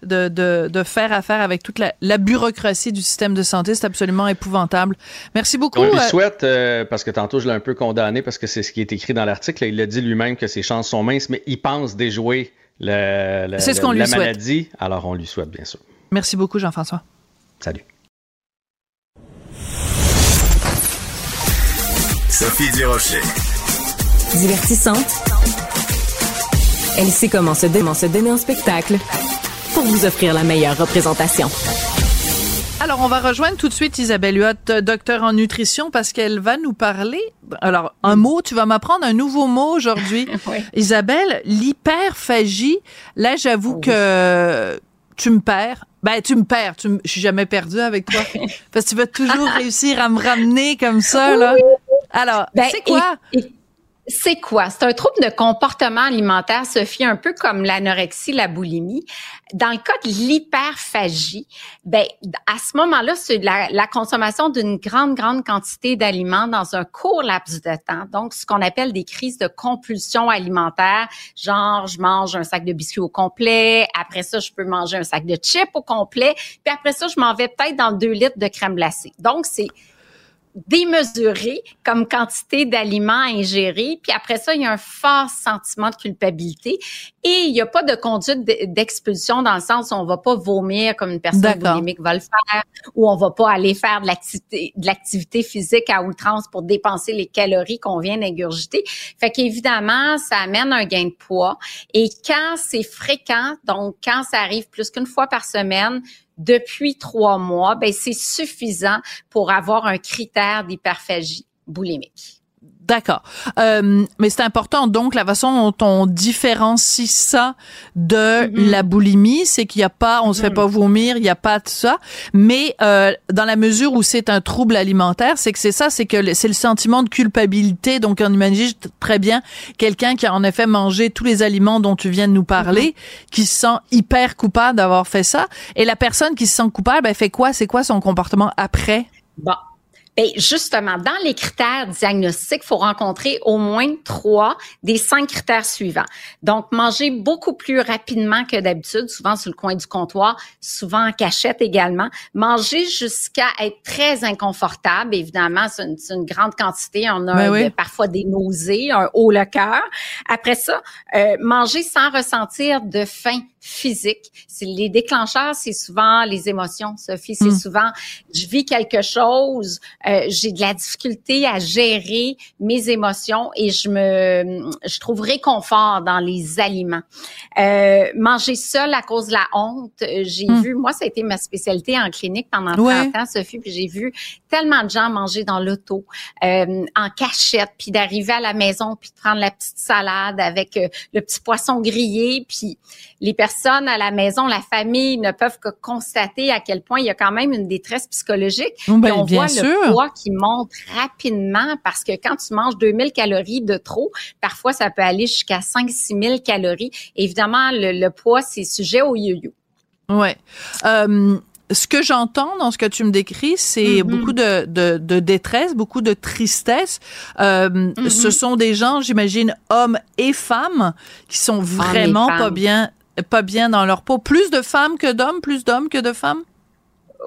Speaker 2: de, de, de faire affaire avec toute la, la bureaucratie du système de santé. C'est absolument épouvantable. Merci beaucoup.
Speaker 6: On lui souhaite, parce que tantôt je l'ai un peu condamné parce que c'est ce qui est écrit dans l'article. Il a dit lui-même que ses chances sont minces, mais il pense déjouer le- le-
Speaker 2: ce
Speaker 6: le-
Speaker 2: lui
Speaker 6: la
Speaker 2: souhaite.
Speaker 6: maladie. Alors on lui souhaite, bien sûr.
Speaker 2: Merci beaucoup, Jean-François.
Speaker 6: Salut.
Speaker 1: Sophie Durocher.
Speaker 3: Divertissante. Elle sait comment se, comment se donner en spectacle pour vous offrir la meilleure représentation.
Speaker 2: Alors, on va rejoindre tout de suite Isabelle Huot, docteur en nutrition, parce qu'elle va nous parler. Alors, un mot, tu vas m'apprendre un nouveau mot aujourd'hui.
Speaker 7: Oui.
Speaker 2: Isabelle, l'hyperphagie. Là, j'avoue que tu me perds. Ben, tu me perds. Tu me- Je suis jamais perdue avec toi. parce que tu vas toujours réussir à me ramener comme ça, là. Alors,
Speaker 7: Ben,
Speaker 2: c'est quoi?
Speaker 7: et- et- C'est quoi? C'est un trouble de comportement alimentaire, Sophie, un peu comme l'anorexie, la boulimie. Dans le cas de l'hyperphagie, ben, à ce moment-là, c'est la, la, consommation d'une grande, grande quantité d'aliments dans un court laps de temps. Donc, ce qu'on appelle des crises de compulsion alimentaire, genre, je mange un sac de biscuits au complet, après ça, je peux manger un sac de chips au complet, puis après ça, je m'en vais peut-être dans deux litres de crème glacée. Donc, c'est démesuré comme quantité d'aliments à ingérer. Puis après ça, il y a un fort sentiment de culpabilité et il n'y a pas de conduite d'expulsion dans le sens où on va pas vomir comme une personne boulimique va le faire ou on va pas aller faire de l'activité de l'activité physique à outrance pour dépenser les calories qu'on vient d'ingurgiter. Fait qu'évidemment, ça amène un gain de poids et quand c'est fréquent, donc quand ça arrive plus qu'une fois par semaine, depuis trois mois, ben c'est suffisant pour avoir un critère d'hyperphagie boulimique.
Speaker 2: D'accord. Euh, mais c'est important, donc, la façon dont on différencie ça de mm-hmm. la boulimie, c'est qu'il n'y a pas, on se fait mm. pas vomir, il n'y a pas de ça. Mais euh, dans la mesure où c'est un trouble alimentaire, c'est que c'est ça, c'est que c'est le sentiment de culpabilité. Donc, on imagine très bien quelqu'un qui a en effet mangé tous les aliments dont tu viens de nous parler, mm-hmm. qui se sent hyper coupable d'avoir fait ça. Et la personne qui se sent coupable, elle fait quoi? C'est quoi son comportement après?
Speaker 7: Bon, Bien, justement, dans les critères diagnostiques, il faut rencontrer au moins trois des cinq critères suivants. Donc, manger beaucoup plus rapidement que d'habitude, souvent sur le coin du comptoir, souvent en cachette également. Manger jusqu'à être très inconfortable, évidemment, c'est une, grande quantité. On a ben parfois des nausées, un haut le cœur. Après ça, euh, manger sans ressentir de faim physique. Les déclencheurs, c'est souvent les émotions, Sophie. C'est hmm. souvent, je vis quelque chose, euh, j'ai de la difficulté à gérer mes émotions et je me, je trouve réconfort dans les aliments. Euh, manger seul à cause de la honte, euh, j'ai hmm. vu, moi, ça a été ma spécialité en clinique pendant 30 ans, Sophie, puis j'ai vu tellement de gens manger dans l'auto, euh, en cachette, puis d'arriver à la maison, puis de prendre la petite salade avec euh, le petit poisson grillé, puis les personnes à la maison, la famille ne peuvent que constater à quel point il y a quand même une détresse psychologique.
Speaker 2: Ben,
Speaker 7: on
Speaker 2: voit
Speaker 7: le poids qui monte rapidement parce que quand tu manges 2000 calories de trop, parfois ça peut aller jusqu'à 5 6000 calories. Évidemment, le, poids c'est sujet au yo-yo.
Speaker 2: Ouais. Euh, ce que j'entends dans ce que tu me décris, c'est mm-hmm. beaucoup de, de, de, détresse, beaucoup de tristesse. Euh, mm-hmm. Ce sont des gens, j'imagine, hommes et femmes, qui sont vraiment pas bien, pas bien dans leur peau. Plus de femmes que d'hommes, plus d'hommes que de femmes?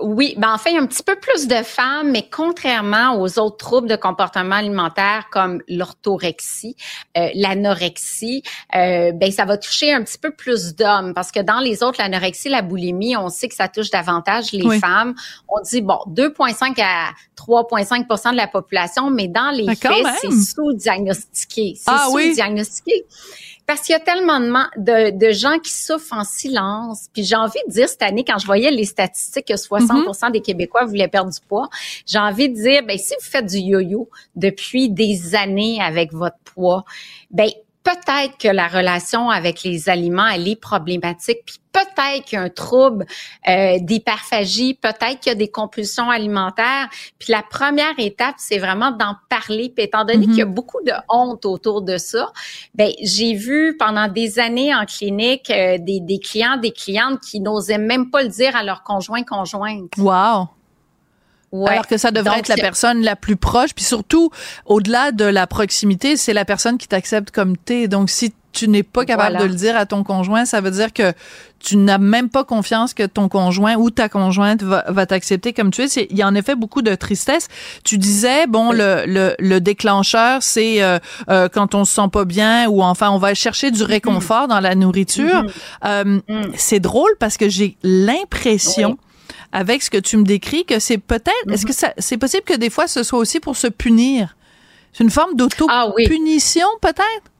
Speaker 7: Oui, ben en fait, il y a un petit peu plus de femmes, mais contrairement aux autres troubles de comportement alimentaire comme l'orthorexie, euh, l'anorexie, euh, ben ça va toucher un petit peu plus d'hommes parce que dans les autres, l'anorexie, la boulimie, on sait que ça touche davantage les femmes. On dit bon, 2,5 à 3,5% de la population, mais dans les faits, c'est sous-diagnostiqué. C'est ah sous-diagnostiqué. Parce qu'il y a tellement de, de, gens qui souffrent en silence. Puis j'ai envie de dire cette année, quand je voyais les statistiques que 60 mm-hmm. des Québécois voulaient perdre du poids, j'ai envie de dire, ben si vous faites du yo-yo depuis des années avec votre poids, ben peut-être que la relation avec les aliments, elle est problématique, puis peut-être qu'il y a un trouble euh, d'hyperphagie, peut-être qu'il y a des compulsions alimentaires. Puis la première étape, c'est vraiment d'en parler. Puis étant donné qu'il y a mm-hmm. beaucoup de honte autour de ça, ben j'ai vu pendant des années en clinique euh, des, des clients, des clientes qui n'osaient même pas le dire à leur conjoint conjointe.
Speaker 2: Wow. Alors que ça devrait être la personne la plus proche, puis surtout, au-delà de la proximité, c'est la personne qui t'accepte comme t'es. Donc, si tu n'es pas capable de le dire à ton conjoint, ça veut dire que tu n'as même pas confiance que ton conjoint ou ta conjointe va, va t'accepter comme tu es. Il y a en effet beaucoup de tristesse. Tu disais, bon, le, le, le, déclencheur, c'est euh, euh, quand on se sent pas bien ou enfin on va chercher du réconfort dans la nourriture. Mm-hmm. Euh, mm. C'est drôle parce que j'ai l'impression avec ce que tu me décris que c'est peut-être, est-ce que ça, c'est possible que des fois ce soit aussi pour se punir? C'est une forme d'auto-punition ah peut-être?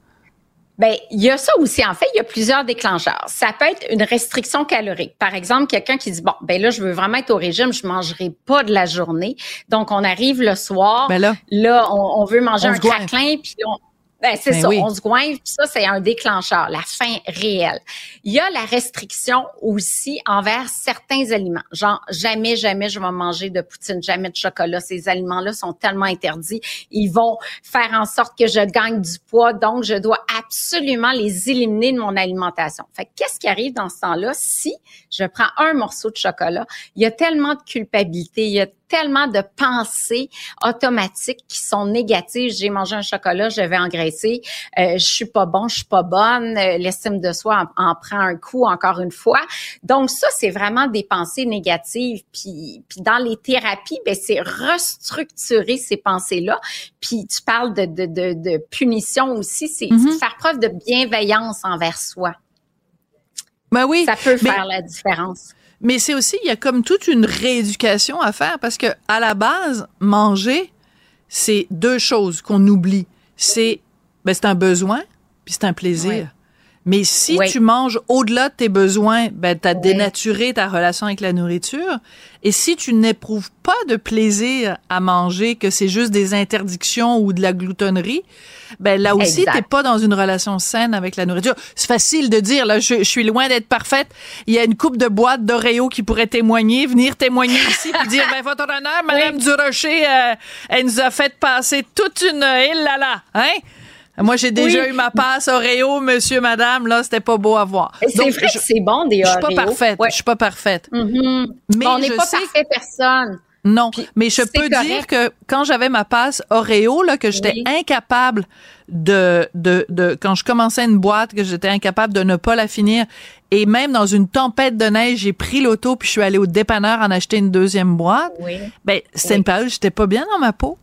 Speaker 7: Ben, il y a ça aussi. En fait, il y a plusieurs déclencheurs. Ça peut être une restriction calorique. Par exemple, quelqu'un qui dit bon, ben là, je veux vraiment être au régime, je mangerai pas de la journée. Donc, on arrive le soir. Ben là, là, on, veut manger un craquelin, puis on, Ben, c'est
Speaker 2: Ben
Speaker 7: ça,
Speaker 2: oui.
Speaker 7: on se goinfre, ça, c'est un déclencheur, la faim réelle. Il y a la restriction aussi envers certains aliments. Genre, jamais, jamais je vais manger de poutine, jamais de chocolat. Ces aliments-là sont tellement interdits. Ils vont faire en sorte que je gagne du poids, donc je dois absolument les éliminer de mon alimentation. Fait que qu'est-ce qui arrive dans ce temps-là si je prends un morceau de chocolat? Il y a tellement de culpabilité, il y a tellement de pensées automatiques qui sont négatives. J'ai mangé un chocolat, je vais engraisser. Euh, je suis pas bon, je suis pas bonne. Euh, L'estime de soi en, en prend un coup encore une fois. Donc ça, c'est vraiment des pensées négatives. Puis, puis dans les thérapies, ben c'est restructurer ces pensées-là. Puis tu parles de, de, de, de punition aussi, c'est
Speaker 2: Mhm.
Speaker 7: c'est faire preuve de bienveillance envers soi.
Speaker 2: Ben oui.
Speaker 7: Ça peut
Speaker 2: mais-
Speaker 7: faire la différence.
Speaker 2: Mais c'est aussi, il y a comme toute une rééducation à faire parce que à la base, manger, c'est deux choses qu'on oublie. C'est ben, c'est un besoin, puis c'est un plaisir. Mais si tu manges au-delà de tes besoins, ben, tu as dénaturé ta relation avec la nourriture. Et si tu n'éprouves pas de plaisir à manger, que c'est juste des interdictions ou de la gloutonnerie, ben là aussi, t'es pas dans une relation saine avec la nourriture. C'est facile de dire, là, je, je suis loin d'être parfaite. Il y a une coupe de boîtes d'Oreo qui pourrait témoigner, venir témoigner ici puis dire, ben, votre honneur, Madame Durocher, euh, elle nous a fait passer toute une, euh, il là là, hein? Moi, j'ai déjà
Speaker 7: Oui.
Speaker 2: eu ma passe Oreo, monsieur, madame, là, c'était pas beau à voir.
Speaker 7: C'est vrai
Speaker 2: je-
Speaker 7: que c'est bon des
Speaker 2: je suis pas parfaite.
Speaker 7: Ouais.
Speaker 2: Je suis pas parfaite.
Speaker 7: Mhm.
Speaker 2: Mais
Speaker 7: on n'est pas
Speaker 2: sais-
Speaker 7: parfait personne.
Speaker 2: Non,
Speaker 7: Puis
Speaker 2: mais je peux
Speaker 7: correct.
Speaker 2: dire que quand j'avais ma passe Oreo, là, que j'étais
Speaker 7: Oui.
Speaker 2: incapable de, de, de, quand je commençais une boîte, que j'étais incapable de ne pas la finir. Et même dans une tempête de neige, j'ai pris l'auto puis je suis allée au dépanneur en acheter une deuxième boîte.
Speaker 7: Oui.
Speaker 2: Ben, c'était
Speaker 7: Oui.
Speaker 2: une période où j'étais pas bien dans ma peau.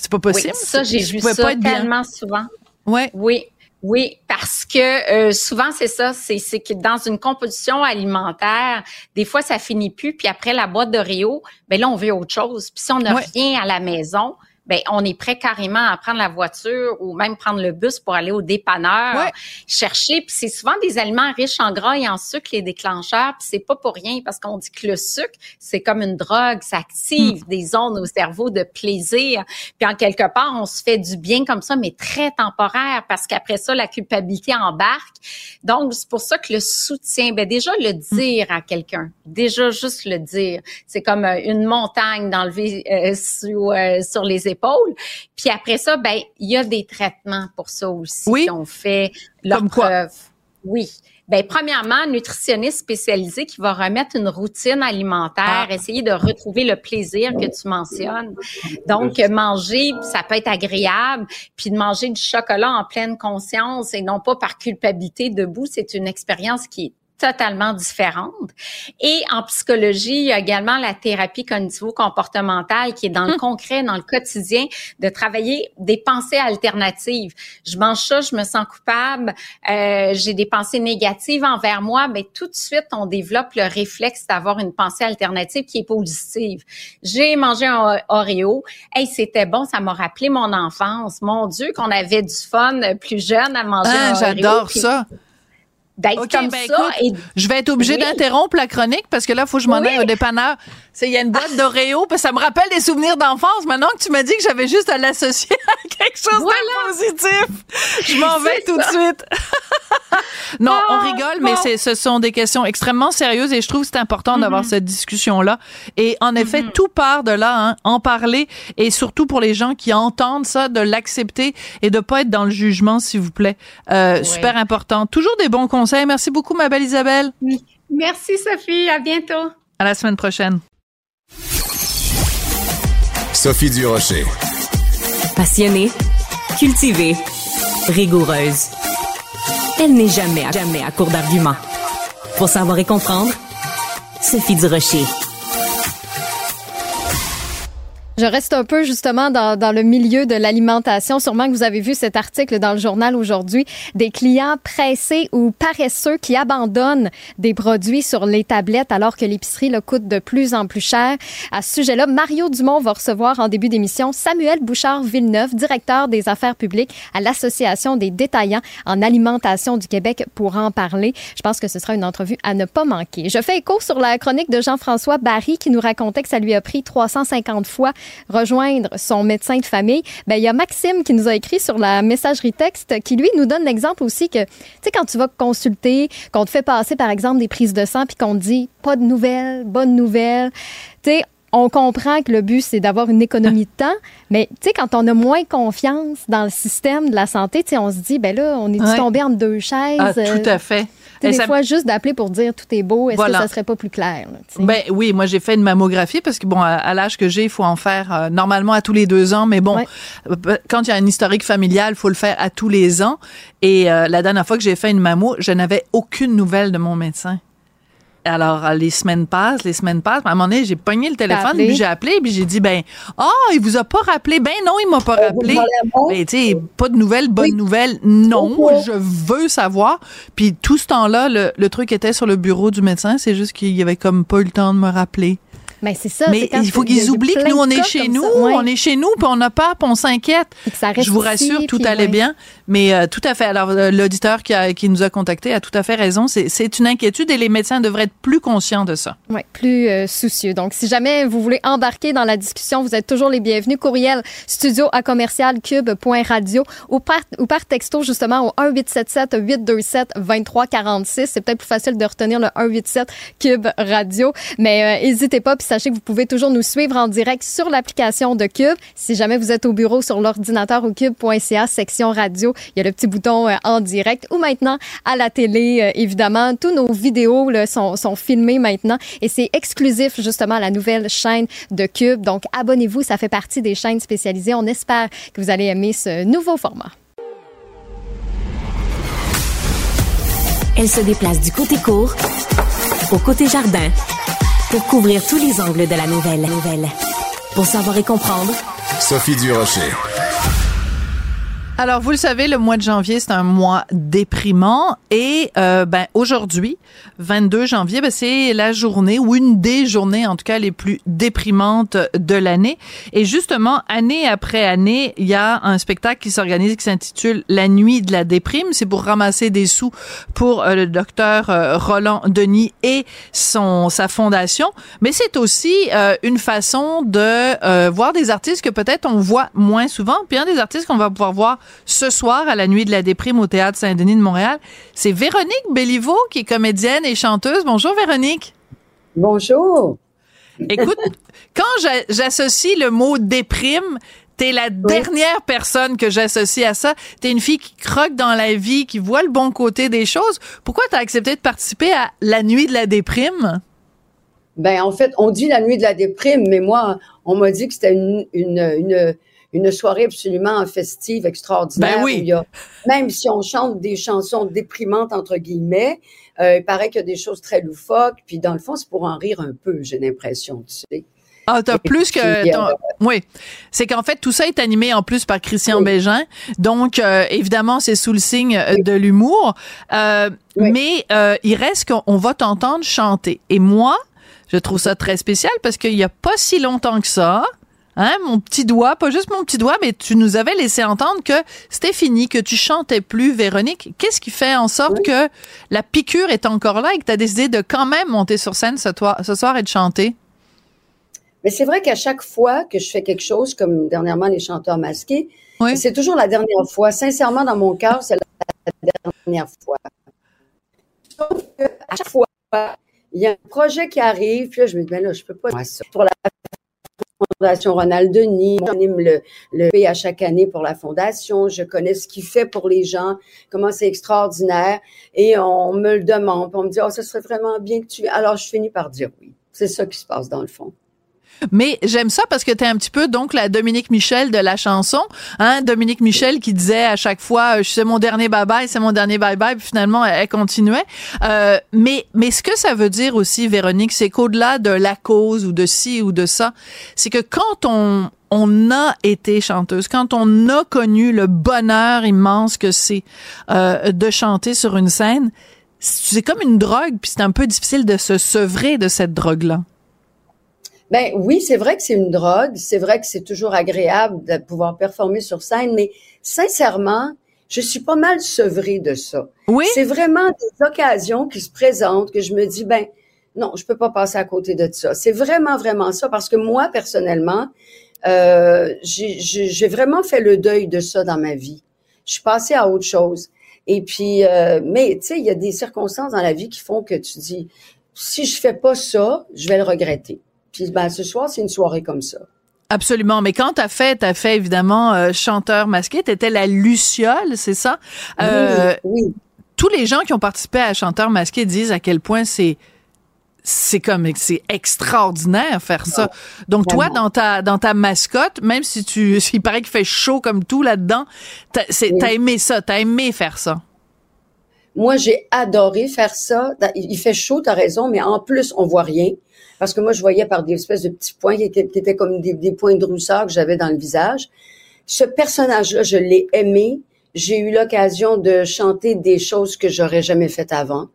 Speaker 2: C'est pas
Speaker 7: Oui,
Speaker 2: possible.
Speaker 7: ça, j'ai vu ça
Speaker 2: pas être bien.
Speaker 7: tellement souvent.
Speaker 2: Ouais.
Speaker 7: Oui, oui, parce que euh, souvent c'est ça, c'est c'est que dans une composition alimentaire, des fois ça finit plus, puis après la boîte d'Oreo, ben là on veut autre chose. Puis si on n'a
Speaker 2: Ouais.
Speaker 7: rien à la maison, ben on est prêt carrément à prendre la voiture ou même prendre le bus pour aller au dépanneur
Speaker 2: Ouais.
Speaker 7: chercher. Puis c'est souvent des aliments riches en gras et en sucre les déclencheurs. Puis c'est pas pour rien parce qu'on dit que le sucre c'est comme une drogue, ça active
Speaker 2: Mm.
Speaker 7: des zones au cerveau de plaisir. Puis en quelque part on se fait du bien comme ça, mais très temporaire parce qu'après ça la culpabilité embarque. Donc c'est pour ça que le soutien, ben déjà le dire à quelqu'un, déjà juste le dire, c'est comme euh, une montagne d'enlever euh, sur euh, sur les épaules. Puis après ça, ben il y a des traitements pour ça aussi
Speaker 2: Oui.
Speaker 7: qui ont fait leur
Speaker 2: Comme quoi?
Speaker 7: preuve. Oui. Ben, premièrement, nutritionniste spécialisé qui va remettre une routine alimentaire,
Speaker 2: Ah.
Speaker 7: essayer de retrouver le plaisir que tu mentionnes. Donc, manger, ça peut être agréable, puis de manger du chocolat en pleine conscience et non pas par culpabilité debout, c'est une expérience qui est totalement différente. Et en psychologie, il y a également la thérapie cognitivo-comportementale qui est dans le concret, dans le quotidien, de travailler des pensées alternatives. Je mange ça, je me sens coupable, euh, j'ai des pensées négatives envers moi, mais tout de suite, on développe le réflexe d'avoir une pensée alternative qui est positive. J'ai mangé un Oreo, hey, c'était bon, ça m'a rappelé mon enfance. Mon Dieu, qu'on avait du fun plus jeune à manger
Speaker 2: Ah,
Speaker 7: un Oreo.
Speaker 2: j'adore
Speaker 7: puis
Speaker 2: ça.
Speaker 7: D'être
Speaker 2: OK,
Speaker 7: comme
Speaker 2: ben
Speaker 7: ça
Speaker 2: écoute,
Speaker 7: et
Speaker 2: Je vais être obligée
Speaker 7: Oui.
Speaker 2: d'interrompre la chronique parce que là, il faut que je m'en
Speaker 7: Oui.
Speaker 2: aille au dépanneur. Il y a une boîte d'Oreo, puis ça me rappelle des souvenirs d'enfance. Maintenant que tu m'as dit que j'avais juste à l'associer à quelque chose
Speaker 7: Voilà.
Speaker 2: de positif, je m'en vais tout de suite. non, on
Speaker 7: Ah,
Speaker 2: rigole, mais
Speaker 7: bon.
Speaker 2: c'est, ce sont des questions extrêmement sérieuses et je trouve que c'est important d'avoir
Speaker 7: Mm-hmm.
Speaker 2: cette discussion-là. Et en effet, tout part de là, hein, en parler et surtout pour les gens qui entendent ça, de l'accepter et de pas être dans le jugement, s'il vous plaît. Euh, Super important. Toujours des bons conseils. Merci beaucoup, ma belle Isabelle.
Speaker 7: Merci Sophie, à bientôt.
Speaker 2: À la semaine prochaine.
Speaker 1: Sophie Durocher.
Speaker 3: Passionnée, cultivée, rigoureuse. Elle n'est jamais, jamais à court d'arguments. Pour savoir et comprendre, Sophie Durocher.
Speaker 5: Je reste un peu justement dans, dans le milieu de l'alimentation. Sûrement que vous avez vu cet article dans le journal aujourd'hui. Des clients pressés ou paresseux qui abandonnent des produits sur les tablettes alors que l'épicerie le coûte de plus en plus cher. À ce sujet-là, Mario Dumont va recevoir en début d'émission Samuel Bouchard-Villeneuve, directeur des affaires publiques à l'Association des détaillants en alimentation du Québec pour en parler. Je pense que ce sera une entrevue à ne pas manquer. Je fais écho sur la chronique de Jean-François Barry qui nous racontait que ça lui a pris 350 fois rejoindre son médecin de famille. Ben, il y a Maxime qui nous a écrit sur la messagerie texte qui, lui, nous donne l'exemple aussi que, tu sais, quand tu vas consulter, qu'on te fait passer, par exemple, des prises de sang, puis qu'on te dit pas de nouvelles, bonne nouvelle, tu sais, on comprend que le but, c'est d'avoir une économie de temps, mais tu sais, quand on a moins confiance dans le système de la santé, tu sais, on se dit, ben là, on est tombé entre deux chaises.
Speaker 2: Ah, tout à fait.
Speaker 5: des fois, juste d'appeler pour dire tout est beau, est-ce que ça serait pas plus clair?
Speaker 2: ben oui, moi j'ai fait une mammographie parce que bon, à, l'âge que j'ai, il faut en faire euh, normalement à tous les deux ans, mais bon, euh, quand il y a un historique familial, il faut le faire à tous les ans. Et euh, la dernière fois que j'ai fait une mammo, je n'avais aucune nouvelle de mon médecin. Alors, les semaines passent, les semaines passent. À un moment donné, j'ai pogné le téléphone, puis j'ai appelé, puis j'ai dit, ben, ah, oh, il vous a pas rappelé. Ben non, il m'a pas rappelé. Ben, tu sais, pas de nouvelles, bonnes nouvelles. Non, je veux savoir. Puis tout ce temps-là, le, le, truc était sur le bureau du médecin. C'est juste qu'il y avait comme pas eu le temps de me rappeler.
Speaker 5: Mais c'est ça.
Speaker 2: Mais il faut qu'ils oublient que nous, on est chez nous, on est chez nous, puis on n'a pas, puis on s'inquiète. Je vous rassure, tout allait bien. Mais euh, tout à fait. Alors, euh, l'auditeur qui, qui nous a contacté a tout à fait raison. C'est une inquiétude et les médecins devraient être plus conscients de ça.
Speaker 5: Oui, plus euh, soucieux. Donc, si jamais vous voulez embarquer dans la discussion, vous êtes toujours les bienvenus. Courriel studio à commercial cube.radio ou par, ou par texto, justement, au 1877 827 2346. C'est peut-être plus facile de retenir le 187 Cube Radio. Mais n'hésitez pas. Puis sachez que vous pouvez toujours nous suivre en direct sur l'application de Cube. Si jamais vous êtes au bureau sur l'ordinateur au cube.ca, section radio, il y a le petit bouton euh, en direct ou maintenant à la télé, euh, évidemment. Tous nos vidéos sont, sont filmées maintenant et c'est exclusif justement à la nouvelle chaîne de Cube. Donc, abonnez-vous, ça fait partie des chaînes spécialisées. On espère que vous allez aimer ce nouveau format.
Speaker 3: Elle se déplace du côté court au côté jardin pour couvrir tous les angles de la nouvelle. Pour savoir et comprendre,
Speaker 1: Sophie Durocher.
Speaker 2: Alors, vous le savez, le mois de janvier, c'est un mois déprimant. Et euh, ben aujourd'hui, 22 janvier, ben, c'est la journée ou une des journées, en tout cas, les plus déprimantes de l'année. Et justement, année après année, il y a un spectacle qui s'organise qui s'intitule La nuit de la déprime. C'est pour ramasser des sous pour euh, le docteur euh, Roland Denis et son sa fondation. Mais c'est aussi une façon de voir des artistes que peut-être on voit moins souvent. Puis un des artistes qu'on va pouvoir voir ce soir à la Nuit de la déprime au Théâtre Saint-Denis de Montréal. C'est Véronique Béliveau qui est comédienne et chanteuse. Bonjour Véronique.
Speaker 8: Bonjour.
Speaker 2: Écoute, quand j'associe le mot déprime, T'es la dernière personne que j'associe à ça. T'es une fille qui croque dans la vie, qui voit le bon côté des choses. Pourquoi t'as accepté de participer à la nuit de la déprime?
Speaker 8: Ben, en fait, on dit la nuit de la déprime, mais moi, on m'a dit que c'était une, une, une soirée absolument festive, extraordinaire.
Speaker 2: Ben oui.
Speaker 8: même si on chante des chansons déprimantes, entre guillemets, euh, il paraît qu'il y a des choses très loufoques. Puis dans le fond, c'est pour en rire un peu, j'ai l'impression, tu sais.
Speaker 2: Ah, t'as plus que. Euh, oui. C'est qu'en fait, tout ça est animé en plus par Christian Bégin. Donc, euh, évidemment, c'est sous le signe de l'humour. Mais il reste qu'on va t'entendre chanter. Et moi, je trouve ça très spécial parce qu'il n'y a pas si longtemps que ça, Hein, mon petit doigt, pas juste mon petit doigt, mais tu nous avais laissé entendre que c'était fini, que tu chantais plus, Véronique. Qu'est-ce qui fait en sorte que la piqûre est encore là et que tu as décidé de quand même monter sur scène ce, ce soir et de chanter?
Speaker 8: Mais c'est vrai qu'à chaque fois que je fais quelque chose, comme dernièrement les chanteurs masqués, c'est toujours la dernière fois. Sincèrement, dans mon cœur, c'est la dernière fois. à chaque fois, il y a un projet qui arrive, puis là, je me dis, ben là, je peux pas ça. Pour la Fondation Ronald Denis. J'anime le, le à chaque année pour la Fondation. Je connais ce qu'il fait pour les gens, comment c'est extraordinaire. Et on me le demande. on me dit, oh, ça serait vraiment bien que tu... Alors, je finis par dire oui. C'est ça qui se passe dans le fond.
Speaker 2: Mais j'aime ça parce que tu es un petit peu donc la Dominique Michel de la chanson, hein, Dominique Michel qui disait à chaque fois euh, c'est mon dernier bye bye, c'est mon dernier bye bye, puis finalement elle, continuait. Euh, mais mais ce que ça veut dire aussi Véronique, c'est qu'au-delà de la cause ou de ci ou de ça, c'est que quand on on a été chanteuse, quand on a connu le bonheur immense que c'est euh, de chanter sur une scène, c'est comme une drogue, puis c'est un peu difficile de se sevrer de cette drogue-là.
Speaker 8: Ben oui, c'est vrai que c'est une drogue. C'est vrai que c'est toujours agréable de pouvoir performer sur scène, mais sincèrement, je suis pas mal sevrée de ça.
Speaker 2: Oui?
Speaker 8: C'est vraiment des occasions qui se présentent que je me dis, ben non, je peux pas passer à côté de ça. C'est vraiment, vraiment ça parce que moi, personnellement, euh, j'ai vraiment fait le deuil de ça dans ma vie. Je suis passée à autre chose. Et puis, euh, mais tu sais, il y a des circonstances dans la vie qui font que tu dis, si je fais pas ça, je vais le regretter. Puis, ben, ce soir, c'est une soirée comme ça.
Speaker 2: Absolument, mais quand t'as fait, t'as fait évidemment euh, chanteur masqué, t'étais la Luciole, c'est ça?
Speaker 8: Euh, oui, oui.
Speaker 2: Tous les gens qui ont participé à chanteur masqué disent à quel point c'est c'est comme c'est extraordinaire faire ça. Donc toi dans ta dans ta mascotte, même si tu il paraît qu'il fait chaud comme tout là-dedans, t'as as aimé ça, t'as aimé faire ça.
Speaker 8: Moi j'ai adoré faire ça. Il fait chaud, t'as raison, mais en plus on voit rien parce que moi, je voyais par des espèces de petits points qui étaient, comme des, points de rousseur que j'avais dans le visage. Ce personnage-là, je l'ai aimé. J'ai eu l'occasion de chanter des choses que j'aurais jamais faites avant.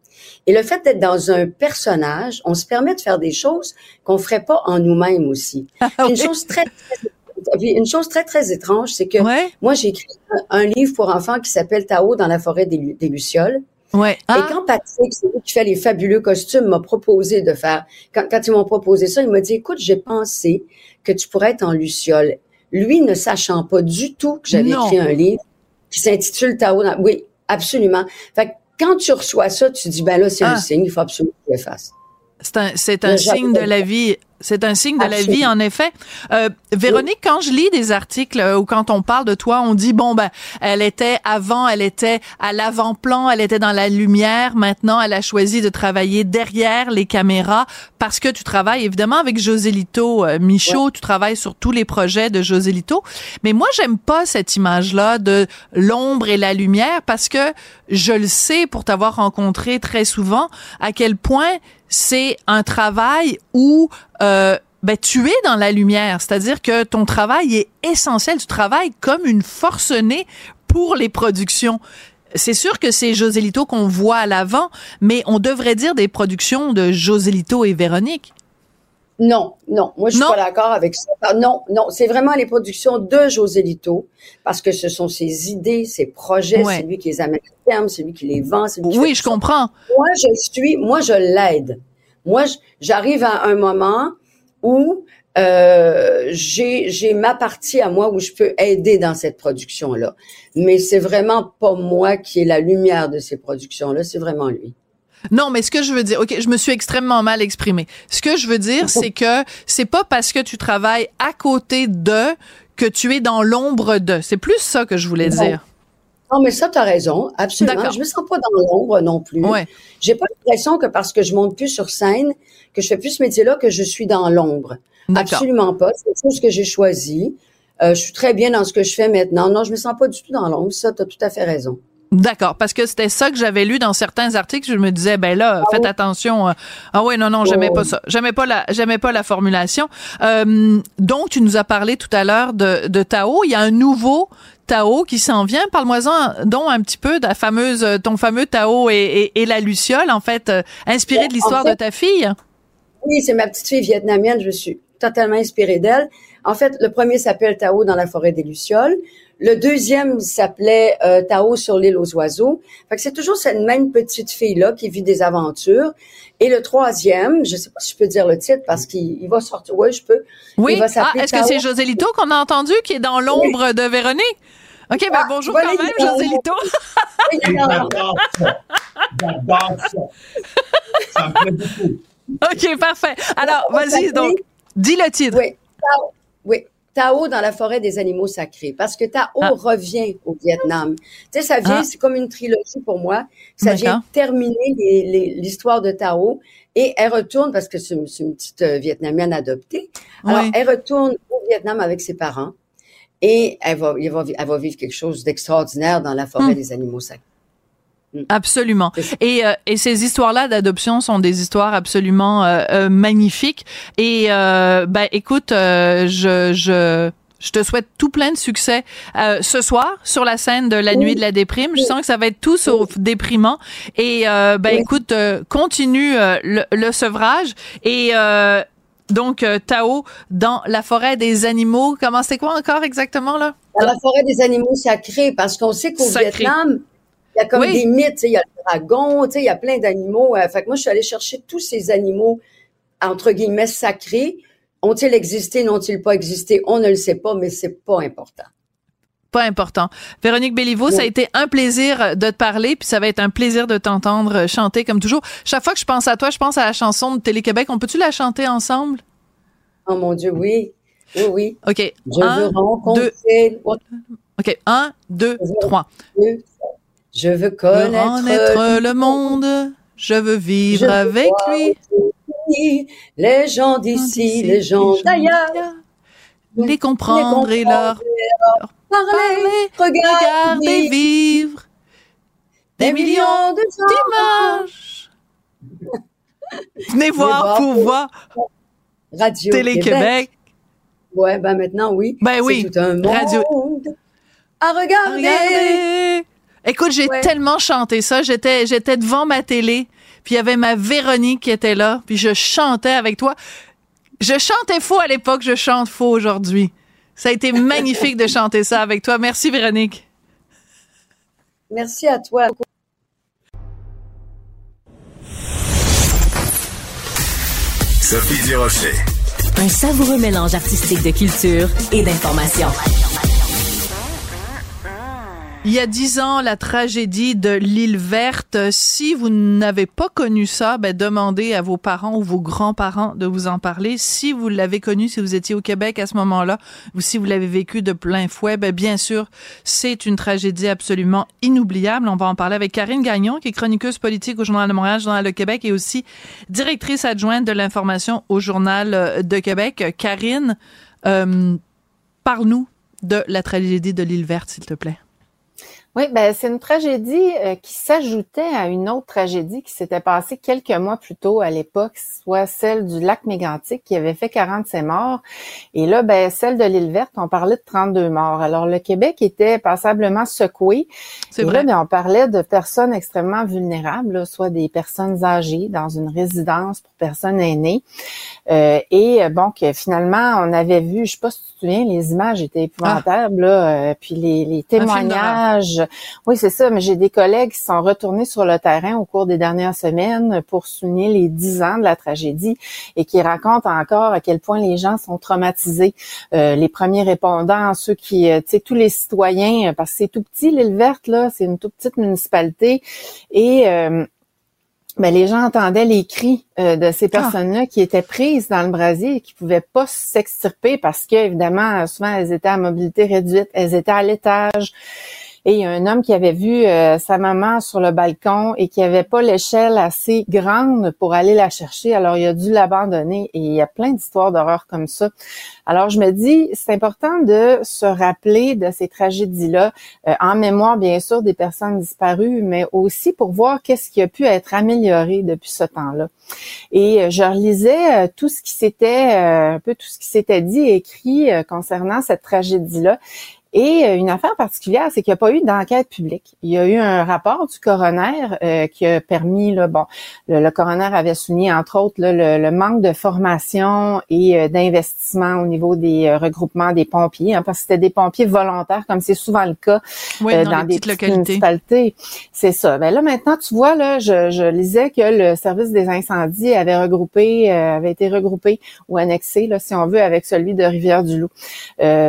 Speaker 8: Et le fait d'être dans un personnage, on se permet de faire des choses qu'on ferait pas en nous-mêmes aussi. Ah une chose très, une chose très très étrange, c'est que moi j'ai écrit un, livre pour enfants qui s'appelle Tao dans la forêt des, des lucioles.
Speaker 2: Ouais. Et
Speaker 8: ah. quand Patrick, c'est lui qui fait les fabuleux costumes, m'a proposé de faire, quand, quand ils m'ont proposé ça, il m'a dit, écoute, j'ai pensé que tu pourrais être en luciole. Lui ne sachant pas du tout que j'avais écrit un livre qui s'intitule Tao. Oui, absolument. Fait que quand tu reçois ça, tu dis, ben là, c'est un ah. signe, il faut absolument que je le fasse.
Speaker 2: C'est un, c'est un signe de la vie c'est un signe de la vie, en effet. Euh, Véronique, quand je lis des articles euh, ou quand on parle de toi, on dit bon ben, elle était avant, elle était à l'avant-plan, elle était dans la lumière. Maintenant, elle a choisi de travailler derrière les caméras parce que tu travailles évidemment avec Josélito euh, Michaud. Tu travailles sur tous les projets de Josélito. Mais moi, j'aime pas cette image-là de l'ombre et la lumière parce que je le sais pour t'avoir rencontré très souvent à quel point c'est un travail où euh, ben, tu es dans la lumière, c'est-à-dire que ton travail est essentiel, tu travailles comme une forcenée pour les productions. C'est sûr que c'est Joselito qu'on voit à l'avant, mais on devrait dire des productions de Joselito et Véronique.
Speaker 8: Non, non, moi je suis pas d'accord avec ça. Ah, non, non, c'est vraiment les productions de Joselito parce que ce sont ses idées, ses projets, c'est lui qui les amène à terme, c'est lui qui les vend.
Speaker 2: oui, je comprends.
Speaker 8: Moi, je suis, moi je l'aide. Moi, j'arrive à un moment où euh, j'ai ma partie à moi où je peux aider dans cette production là, mais c'est vraiment pas moi qui est la lumière de ces productions là, c'est vraiment lui.
Speaker 2: Non, mais ce que je veux dire, ok, je me suis extrêmement mal exprimée. Ce que je veux dire, c'est que c'est pas parce que tu travailles à côté de que tu es dans l'ombre de. C'est plus ça que je voulais dire.
Speaker 8: Non, mais ça, tu as raison, absolument. Je me sens pas dans l'ombre non plus.
Speaker 2: Ouais.
Speaker 8: J'ai pas l'impression que parce que je monte plus sur scène, que je fais plus ce métier-là, que je suis dans l'ombre. Absolument pas. C'est chose que j'ai choisi. Euh, je suis très bien dans ce que je fais maintenant. Non, je me sens pas du tout dans l'ombre. Ça, tu as tout à fait raison.
Speaker 2: D'accord, parce que c'était ça que j'avais lu dans certains articles. Je me disais, ben là, ah faites attention. Euh, ah oui, non, non, j'aimais pas ça. J'aimais pas la, j'aimais pas la formulation. Euh, donc, tu nous as parlé tout à l'heure de, de Tao. Il y a un nouveau Tao qui s'en vient. Parle-moi-en donc un petit peu de la fameuse, ton fameux Tao et, et, la Luciole, en fait, euh, inspiré de l'histoire de ta fille?
Speaker 8: Oui, c'est ma petite fille vietnamienne. Je suis totalement inspirée d'elle. En fait, le premier s'appelle Tao dans la forêt des Lucioles. Le deuxième s'appelait euh, Tao sur l'île aux oiseaux. Fait que c'est toujours cette même petite fille-là qui vit des aventures. Et le troisième, je sais pas si je peux dire le titre parce qu'il va sortir. Oui, je peux.
Speaker 2: Oui. ah, est-ce que c'est Josélito qu'on a entendu qui est dans l'ombre de Véronique? OK, ben ah, bonjour quand même, Josélito.
Speaker 9: J'adore ça. J'adore ça. Ça me plaît beaucoup.
Speaker 2: OK, parfait. Alors, vas-y, donc, dis le titre.
Speaker 8: Oui. Oui. Tao dans la forêt des animaux sacrés, parce que Tao ah. revient au Vietnam. Tu sais, ça vient, ah. c'est comme une trilogie pour moi. Ça vient terminer l'histoire de Tao et elle retourne, parce que c'est une, petite euh, Vietnamienne adoptée. Alors, elle retourne au Vietnam avec ses parents et elle va, elle va, elle va vivre quelque chose d'extraordinaire dans la forêt hmm. des animaux sacrés.
Speaker 2: Mm. Absolument. Et, euh, et ces histoires-là d'adoption sont des histoires absolument euh, euh magnifiques. Et euh, ben, écoute, je, je je te souhaite tout plein de succès ce soir sur la scène de la nuit de la déprime. Je sens que ça va être tout sauf déprimant. Et ben écoute, continue le, le, sevrage et donc Tao dans la forêt des animaux. Comment c'est quoi encore exactement là?
Speaker 8: Dans la forêt des animaux sacrés parce qu'on sait qu'au Vietnam il y a comme des mythes, il y a le dragon, il y a plein d'animaux. Euh, fait que moi, je suis allée chercher tous ces animaux, entre guillemets, sacrés, Ont-ils existé, n'ont-ils pas existé? On ne le sait pas, mais c'est pas important
Speaker 2: pas important. Véronique Béliveau, ça a été un plaisir de te parler, puis ça va être un plaisir de t'entendre chanter comme toujours. Chaque fois que je pense à toi, je pense à la chanson de Télé-Québec. On peut-tu la chanter ensemble?
Speaker 8: Oh mon Dieu, oui. Oui, oui.
Speaker 2: OK.
Speaker 8: Je veux rencontrer...
Speaker 2: OK. Un, deux, trois.
Speaker 8: Je veux connaître
Speaker 2: le monde. Je veux vivre avec lui.
Speaker 8: Les gens d'ici, les gens d'ailleurs.
Speaker 2: Les comprendre et leur parler, regarder, vivre des millions d'images. Venez voir pour voir
Speaker 8: Radio
Speaker 2: Télé-Québec.
Speaker 8: Ouais, ben maintenant, oui.
Speaker 2: Ben oui.
Speaker 8: Tout un monde
Speaker 2: Radio.
Speaker 8: À regarder.
Speaker 2: Écoute, j'ai tellement chanté ça. J'étais, j'étais devant ma télé, puis il y avait ma Véronique qui était là, puis je chantais avec toi. Je chantais faux à l'époque, je chante faux aujourd'hui. Ça a été magnifique de chanter ça avec toi. Merci, Véronique.
Speaker 8: Merci à toi.
Speaker 1: Sophie Durocher.
Speaker 3: Un savoureux mélange artistique de culture et d'information.
Speaker 2: Il y a dix ans, la tragédie de l'île verte. Si vous n'avez pas connu ça, ben, demandez à vos parents ou vos grands-parents de vous en parler. Si vous l'avez connu, si vous étiez au Québec à ce moment-là, ou si vous l'avez vécu de plein fouet, ben, bien sûr, c'est une tragédie absolument inoubliable. On va en parler avec Karine Gagnon, qui est chroniqueuse politique au Journal de Montréal, Journal de Québec, et aussi directrice adjointe de l'information au Journal de Québec. Karine, euh, parle-nous de la tragédie de l'île verte, s'il te plaît.
Speaker 10: Oui, ben c'est une tragédie euh, qui s'ajoutait à une autre tragédie qui s'était passée quelques mois plus tôt à l'époque, soit celle du lac Mégantic qui avait fait 47 morts. Et là, ben celle de l'île verte, on parlait de 32 morts. Alors le Québec était passablement secoué.
Speaker 2: C'est vrai.
Speaker 10: Là, ben, on parlait de personnes extrêmement vulnérables, soit des personnes âgées dans une résidence pour personnes aînées. Euh, et bon, que finalement, on avait vu, je sais pas si tu te souviens, les images étaient épouvantables, là, euh, puis les, les témoignages oui, c'est ça, mais j'ai des collègues qui sont retournés sur le terrain au cours des dernières semaines pour souligner les dix ans de la tragédie et qui racontent encore à quel point les gens sont traumatisés. Euh, les premiers répondants, ceux qui, euh, tu sais, tous les citoyens, euh, parce que c'est tout petit, l'île verte, là, c'est une toute petite municipalité et ben, les gens entendaient les cris de ces personnes-là qui étaient prises dans le brasier et qui pouvaient pas s'extirper parce que évidemment souvent elles étaient à mobilité réduite, elles étaient à l'étage. Et il y a un homme qui avait vu euh, sa maman sur le balcon et qui avait pas l'échelle assez grande pour aller la chercher. Alors, il a dû l'abandonner. Et il y a plein d'histoires d'horreur comme ça. Alors, je me dis, c'est important de se rappeler de ces tragédies-là, euh, en mémoire, bien sûr, des personnes disparues, mais aussi pour voir qu'est-ce qui a pu être amélioré depuis ce temps-là. Et euh, je relisais tout ce qui s'était, un peu tout ce qui s'était dit et écrit concernant cette tragédie-là. Et euh, une affaire particulière, c'est qu'il n'y a pas eu d'enquête publique. Il y a eu un rapport du coroner euh, qui a permis, là, bon, le, coroner avait souligné entre autres le, manque de formation et euh, d'investissement au niveau des regroupements des pompiers, hein, parce que c'était des pompiers volontaires, comme c'est souvent le cas
Speaker 2: dans,
Speaker 10: des
Speaker 2: petites
Speaker 10: municipalités. C'est ça. Ben là maintenant, tu vois là, je, je, lisais que le service des incendies avait regroupé, avait été regroupé ou annexé, là, si on veut, avec celui de Rivière-du-Loup.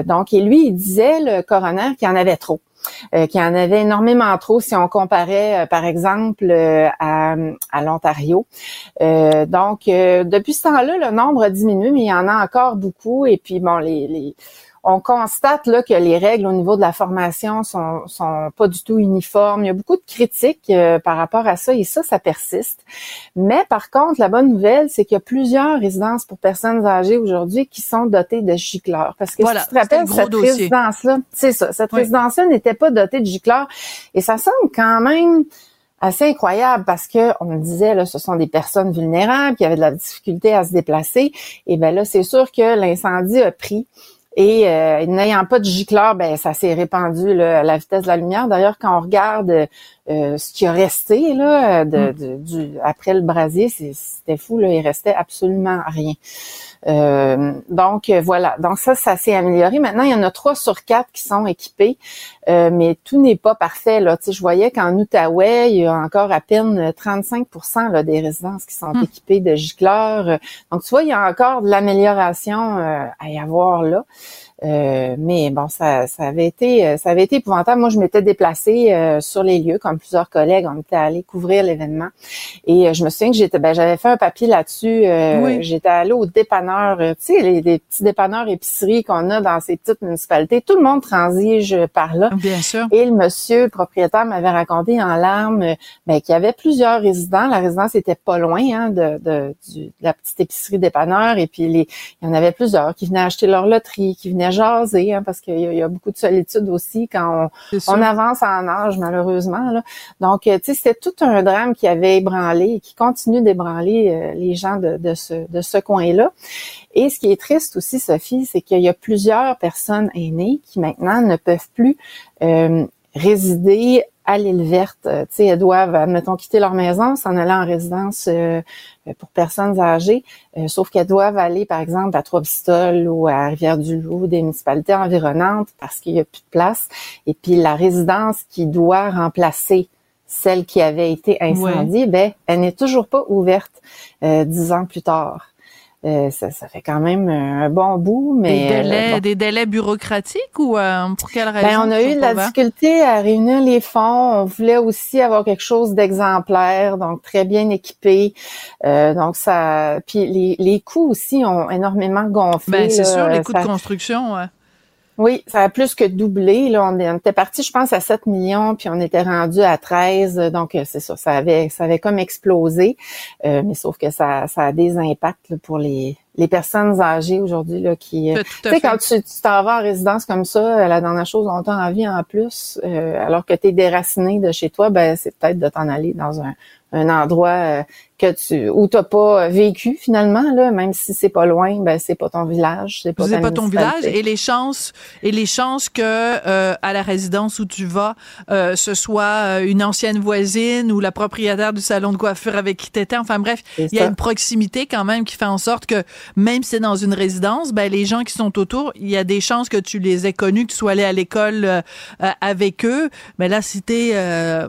Speaker 10: donc, et lui, il disait coroner qu'il y en avait trop. Euh, qu'il y en avait énormément trop si on comparait, euh, par exemple, euh, à, à l'Ontario. donc, depuis ce temps-là, le nombre a diminué, mais il y en a encore beaucoup. Et puis, bon, les, les on constate là que les règles au niveau de la formation sont, sont pas du tout uniformes. Il y a beaucoup de critiques euh, par rapport à ça et ça, ça persiste. Mais par contre, la bonne nouvelle, c'est qu'il y a plusieurs résidences pour personnes âgées aujourd'hui qui sont dotées de gicleurs. Parce que
Speaker 2: voilà,
Speaker 10: si tu te rappelles, cette résidence-là, c'est ça, cette résidence-là n'était pas dotée de gicleurs. Et ça semble quand même assez incroyable parce que on disait là ce sont des personnes vulnérables qui avaient de la difficulté à se déplacer et ben là c'est sûr que l'incendie a pris et euh, n'ayant pas de gicleur, ben ça s'est répandu à la vitesse de la lumière. D'ailleurs, quand on regarde euh, ce qui a resté là, de,
Speaker 2: Mm.
Speaker 10: de- du, après le brasier, c'était fou, là, il restait absolument rien. Euh, donc voilà, donc ça, ça s'est amélioré. Maintenant, il y en a trois sur quatre qui sont équipés, euh, mais tout n'est pas parfait. Là. Tu sais, je voyais qu'en Outaouais, il y a encore à peine 35 là, des résidences qui sont
Speaker 2: Hmm.
Speaker 10: équipées de gicleurs. Donc tu vois, il y a encore de l'amélioration euh, à y avoir là. Euh, mais bon, ça, ça avait été, euh, ça avait été épouvantable. Moi, je m'étais déplacée euh, sur les lieux, comme plusieurs collègues, on était allés couvrir l'événement. Et euh, je me souviens que j'étais, ben, j'avais fait un papier là-dessus. euh,
Speaker 2: Oui.
Speaker 10: J'étais allée au dépanneur, tu sais, les, les petits dépanneurs épiceries qu'on a dans ces petites municipalités. Tout le monde transige par là.
Speaker 2: Bien sûr.
Speaker 10: Et le monsieur, le propriétaire, m'avait raconté en larmes ben, qu'il y avait plusieurs résidents. La résidence était pas loin hein, de, de, du- de la petite épicerie dépanneur. Et puis, les, il y en avait plusieurs qui venaient acheter leur loterie, qui venaient jaser, hein, parce qu'il y, a- il y a beaucoup de solitude aussi quand on, avance en âge, malheureusement. Là. Donc, euh, tu sais, c'était tout un drame qui avait ébranlé et qui continue d'ébranler euh, les gens de, de ce, de ce coin-là. Et ce qui est triste aussi, Sophie, c'est qu'il y a plusieurs personnes aînées qui maintenant ne peuvent plus euh, résider à l'île verte. Euh, tu sais, elles doivent, admettons, quitter leur maison, s'en aller en résidence euh, pour personnes âgées, euh, sauf qu'elles doivent aller, par exemple, à Trois-Pistoles ou à Rivière-du-Loup, des municipalités environnantes, parce qu'il n'y a plus de place. Et puis la résidence qui doit remplacer celle qui avait été incendiée, ben, elle n'est toujours pas ouverte euh, dix ans plus tard. Euh, ça, ça fait quand même un bon bout, mais
Speaker 2: Des
Speaker 10: euh,
Speaker 2: délais,
Speaker 10: bon.
Speaker 2: des délais bureaucratiques ou euh, pour quelle raison?
Speaker 10: Ben, on a eu de la
Speaker 2: ouverts?
Speaker 10: difficulté à réunir les fonds. On voulait aussi avoir quelque chose d'exemplaire, donc très bien équipé. Euh, donc ça, puis les, les coûts aussi ont énormément gonflé.
Speaker 2: Ben, c'est sûr, les coûts
Speaker 10: Ça-
Speaker 2: de construction. ouais.
Speaker 10: Oui, ça a plus que doublé. Là, on, était parti, je pense, à 7 millions, puis on était rendu à 13. Donc, euh, c'est ça, ça avait, ça avait comme explosé. Euh, mais sauf que ça, ça a des impacts là, pour les, les personnes âgées aujourd'hui là, qui. euh, tu sais, quand tu tu t'en vas en résidence comme ça, euh, la dernière chose dont tu as envie en plus, euh, alors que tu es déraciné de chez toi, ben c'est peut-être de t'en aller dans un, un endroit euh, que tu où t'as pas vécu finalement là, même si c'est pas loin, ben c'est pas ton village, c'est pas
Speaker 2: pas ton village et les chances et les chances que euh, à la résidence où tu vas, euh, ce soit une ancienne voisine ou la propriétaire du salon de coiffure avec qui t'étais. Enfin bref, il y a une proximité quand même qui fait en sorte que même si c'est dans une résidence, ben les gens qui sont autour, il y a des chances que tu les aies connus, que tu sois allé à l'école euh, avec eux. Mais là, si t'es euh,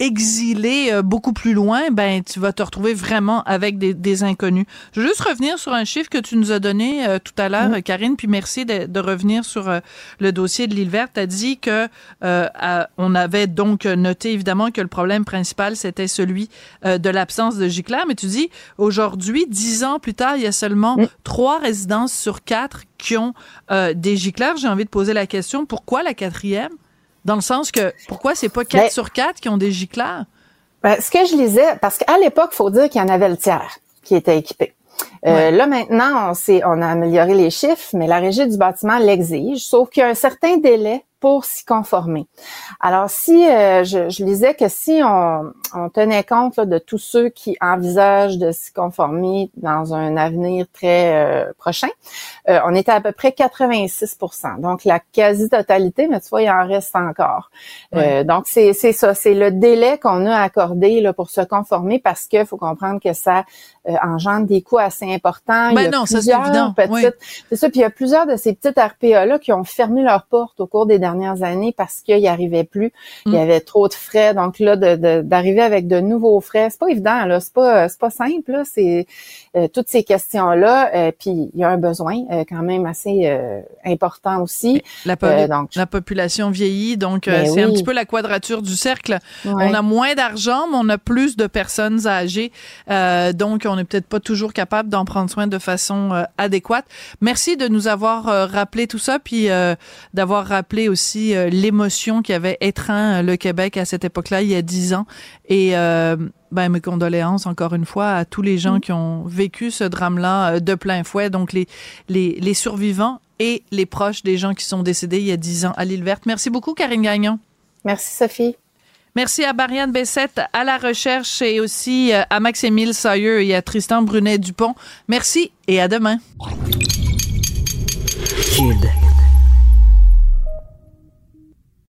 Speaker 2: exilé euh, beaucoup plus loin, ben tu vas te retrouver vraiment avec des, des inconnus. Je veux juste revenir sur un chiffre que tu nous as donné euh, tout à l'heure, Karine, puis merci de, de revenir sur euh, le dossier de l'île verte. Tu as dit que euh, à- on avait donc noté évidemment que le problème principal c'était celui de l'absence de gicleurs, mais tu dis aujourd'hui, dix ans plus tard, il y a seulement trois résidences sur quatre qui ont des gicleurs. J'ai envie de poser la question pourquoi la quatrième? Dans le sens que pourquoi c'est pas quatre
Speaker 10: Ben-
Speaker 2: sur quatre qui ont des gicleurs?
Speaker 10: Ben, ce que je lisais, parce qu'à l'époque, faut dire qu'il y en avait le tiers qui était équipé. Euh,
Speaker 2: Ouais.
Speaker 10: Là maintenant, on, on a amélioré les chiffres, mais la régie du bâtiment l'exige, sauf qu'il y a un certain délai pour s'y conformer. Alors, si euh, je, je lisais que si on, on tenait compte là, de tous ceux qui envisagent de s'y conformer dans un avenir très euh, prochain, euh, on était à peu près 86% Donc, la quasi-totalité, mais tu vois, il en reste encore. Euh, donc, c'est ça, c'est le délai qu'on a accordé là, pour se conformer parce qu'il faut comprendre que ça euh, engendre des coûts assez importants. Il y
Speaker 2: Ben
Speaker 10: a
Speaker 2: non, ça, c'est évident,
Speaker 10: petites-
Speaker 2: oui.
Speaker 10: c'est ça. Puis il y a plusieurs de ces petites RPA-là qui ont fermé leurs portes au cours des dernières années parce qu'ils n'y arrivaient plus. Il y
Speaker 2: Mm.
Speaker 10: avait trop de frais. Donc là, de- de- d'arriver avec de nouveaux frais, c'est pas évident. Là, c'est pas, c'est pas simple. Là. C'est euh, toutes ces questions-là. euh, puis il y a un besoin euh, quand même assez euh, important aussi.
Speaker 2: la,
Speaker 10: Euh, donc,
Speaker 2: la population vieillit, donc euh,
Speaker 10: Ben
Speaker 2: c'est un
Speaker 10: oui.
Speaker 2: petit peu la quadrature du cercle.
Speaker 10: Ouais.
Speaker 2: On a moins d'argent, mais on a plus de personnes âgées, donc on n'est peut-être pas toujours capable d'en prendre soin de façon adéquate. Merci de nous avoir rappelé tout ça, puis d'avoir rappelé aussi euh, l'émotion qui avait étreint euh, le Québec à cette époque-là, il y a dix ans. Et euh, ben, mes condoléances encore une fois à tous les gens
Speaker 10: Mm.
Speaker 2: qui ont vécu ce drame-là de plein fouet, donc les, les, les survivants et les proches des gens qui sont décédés il y a dix ans à l'île verte. Merci beaucoup, Karine Gagnon.
Speaker 10: merci Sophie.
Speaker 2: Merci à Marianne Bessette à la recherche et aussi à Max-Émile Sayer et à Tristan Brunet-Dupont. Merci et à demain.
Speaker 11: Kid.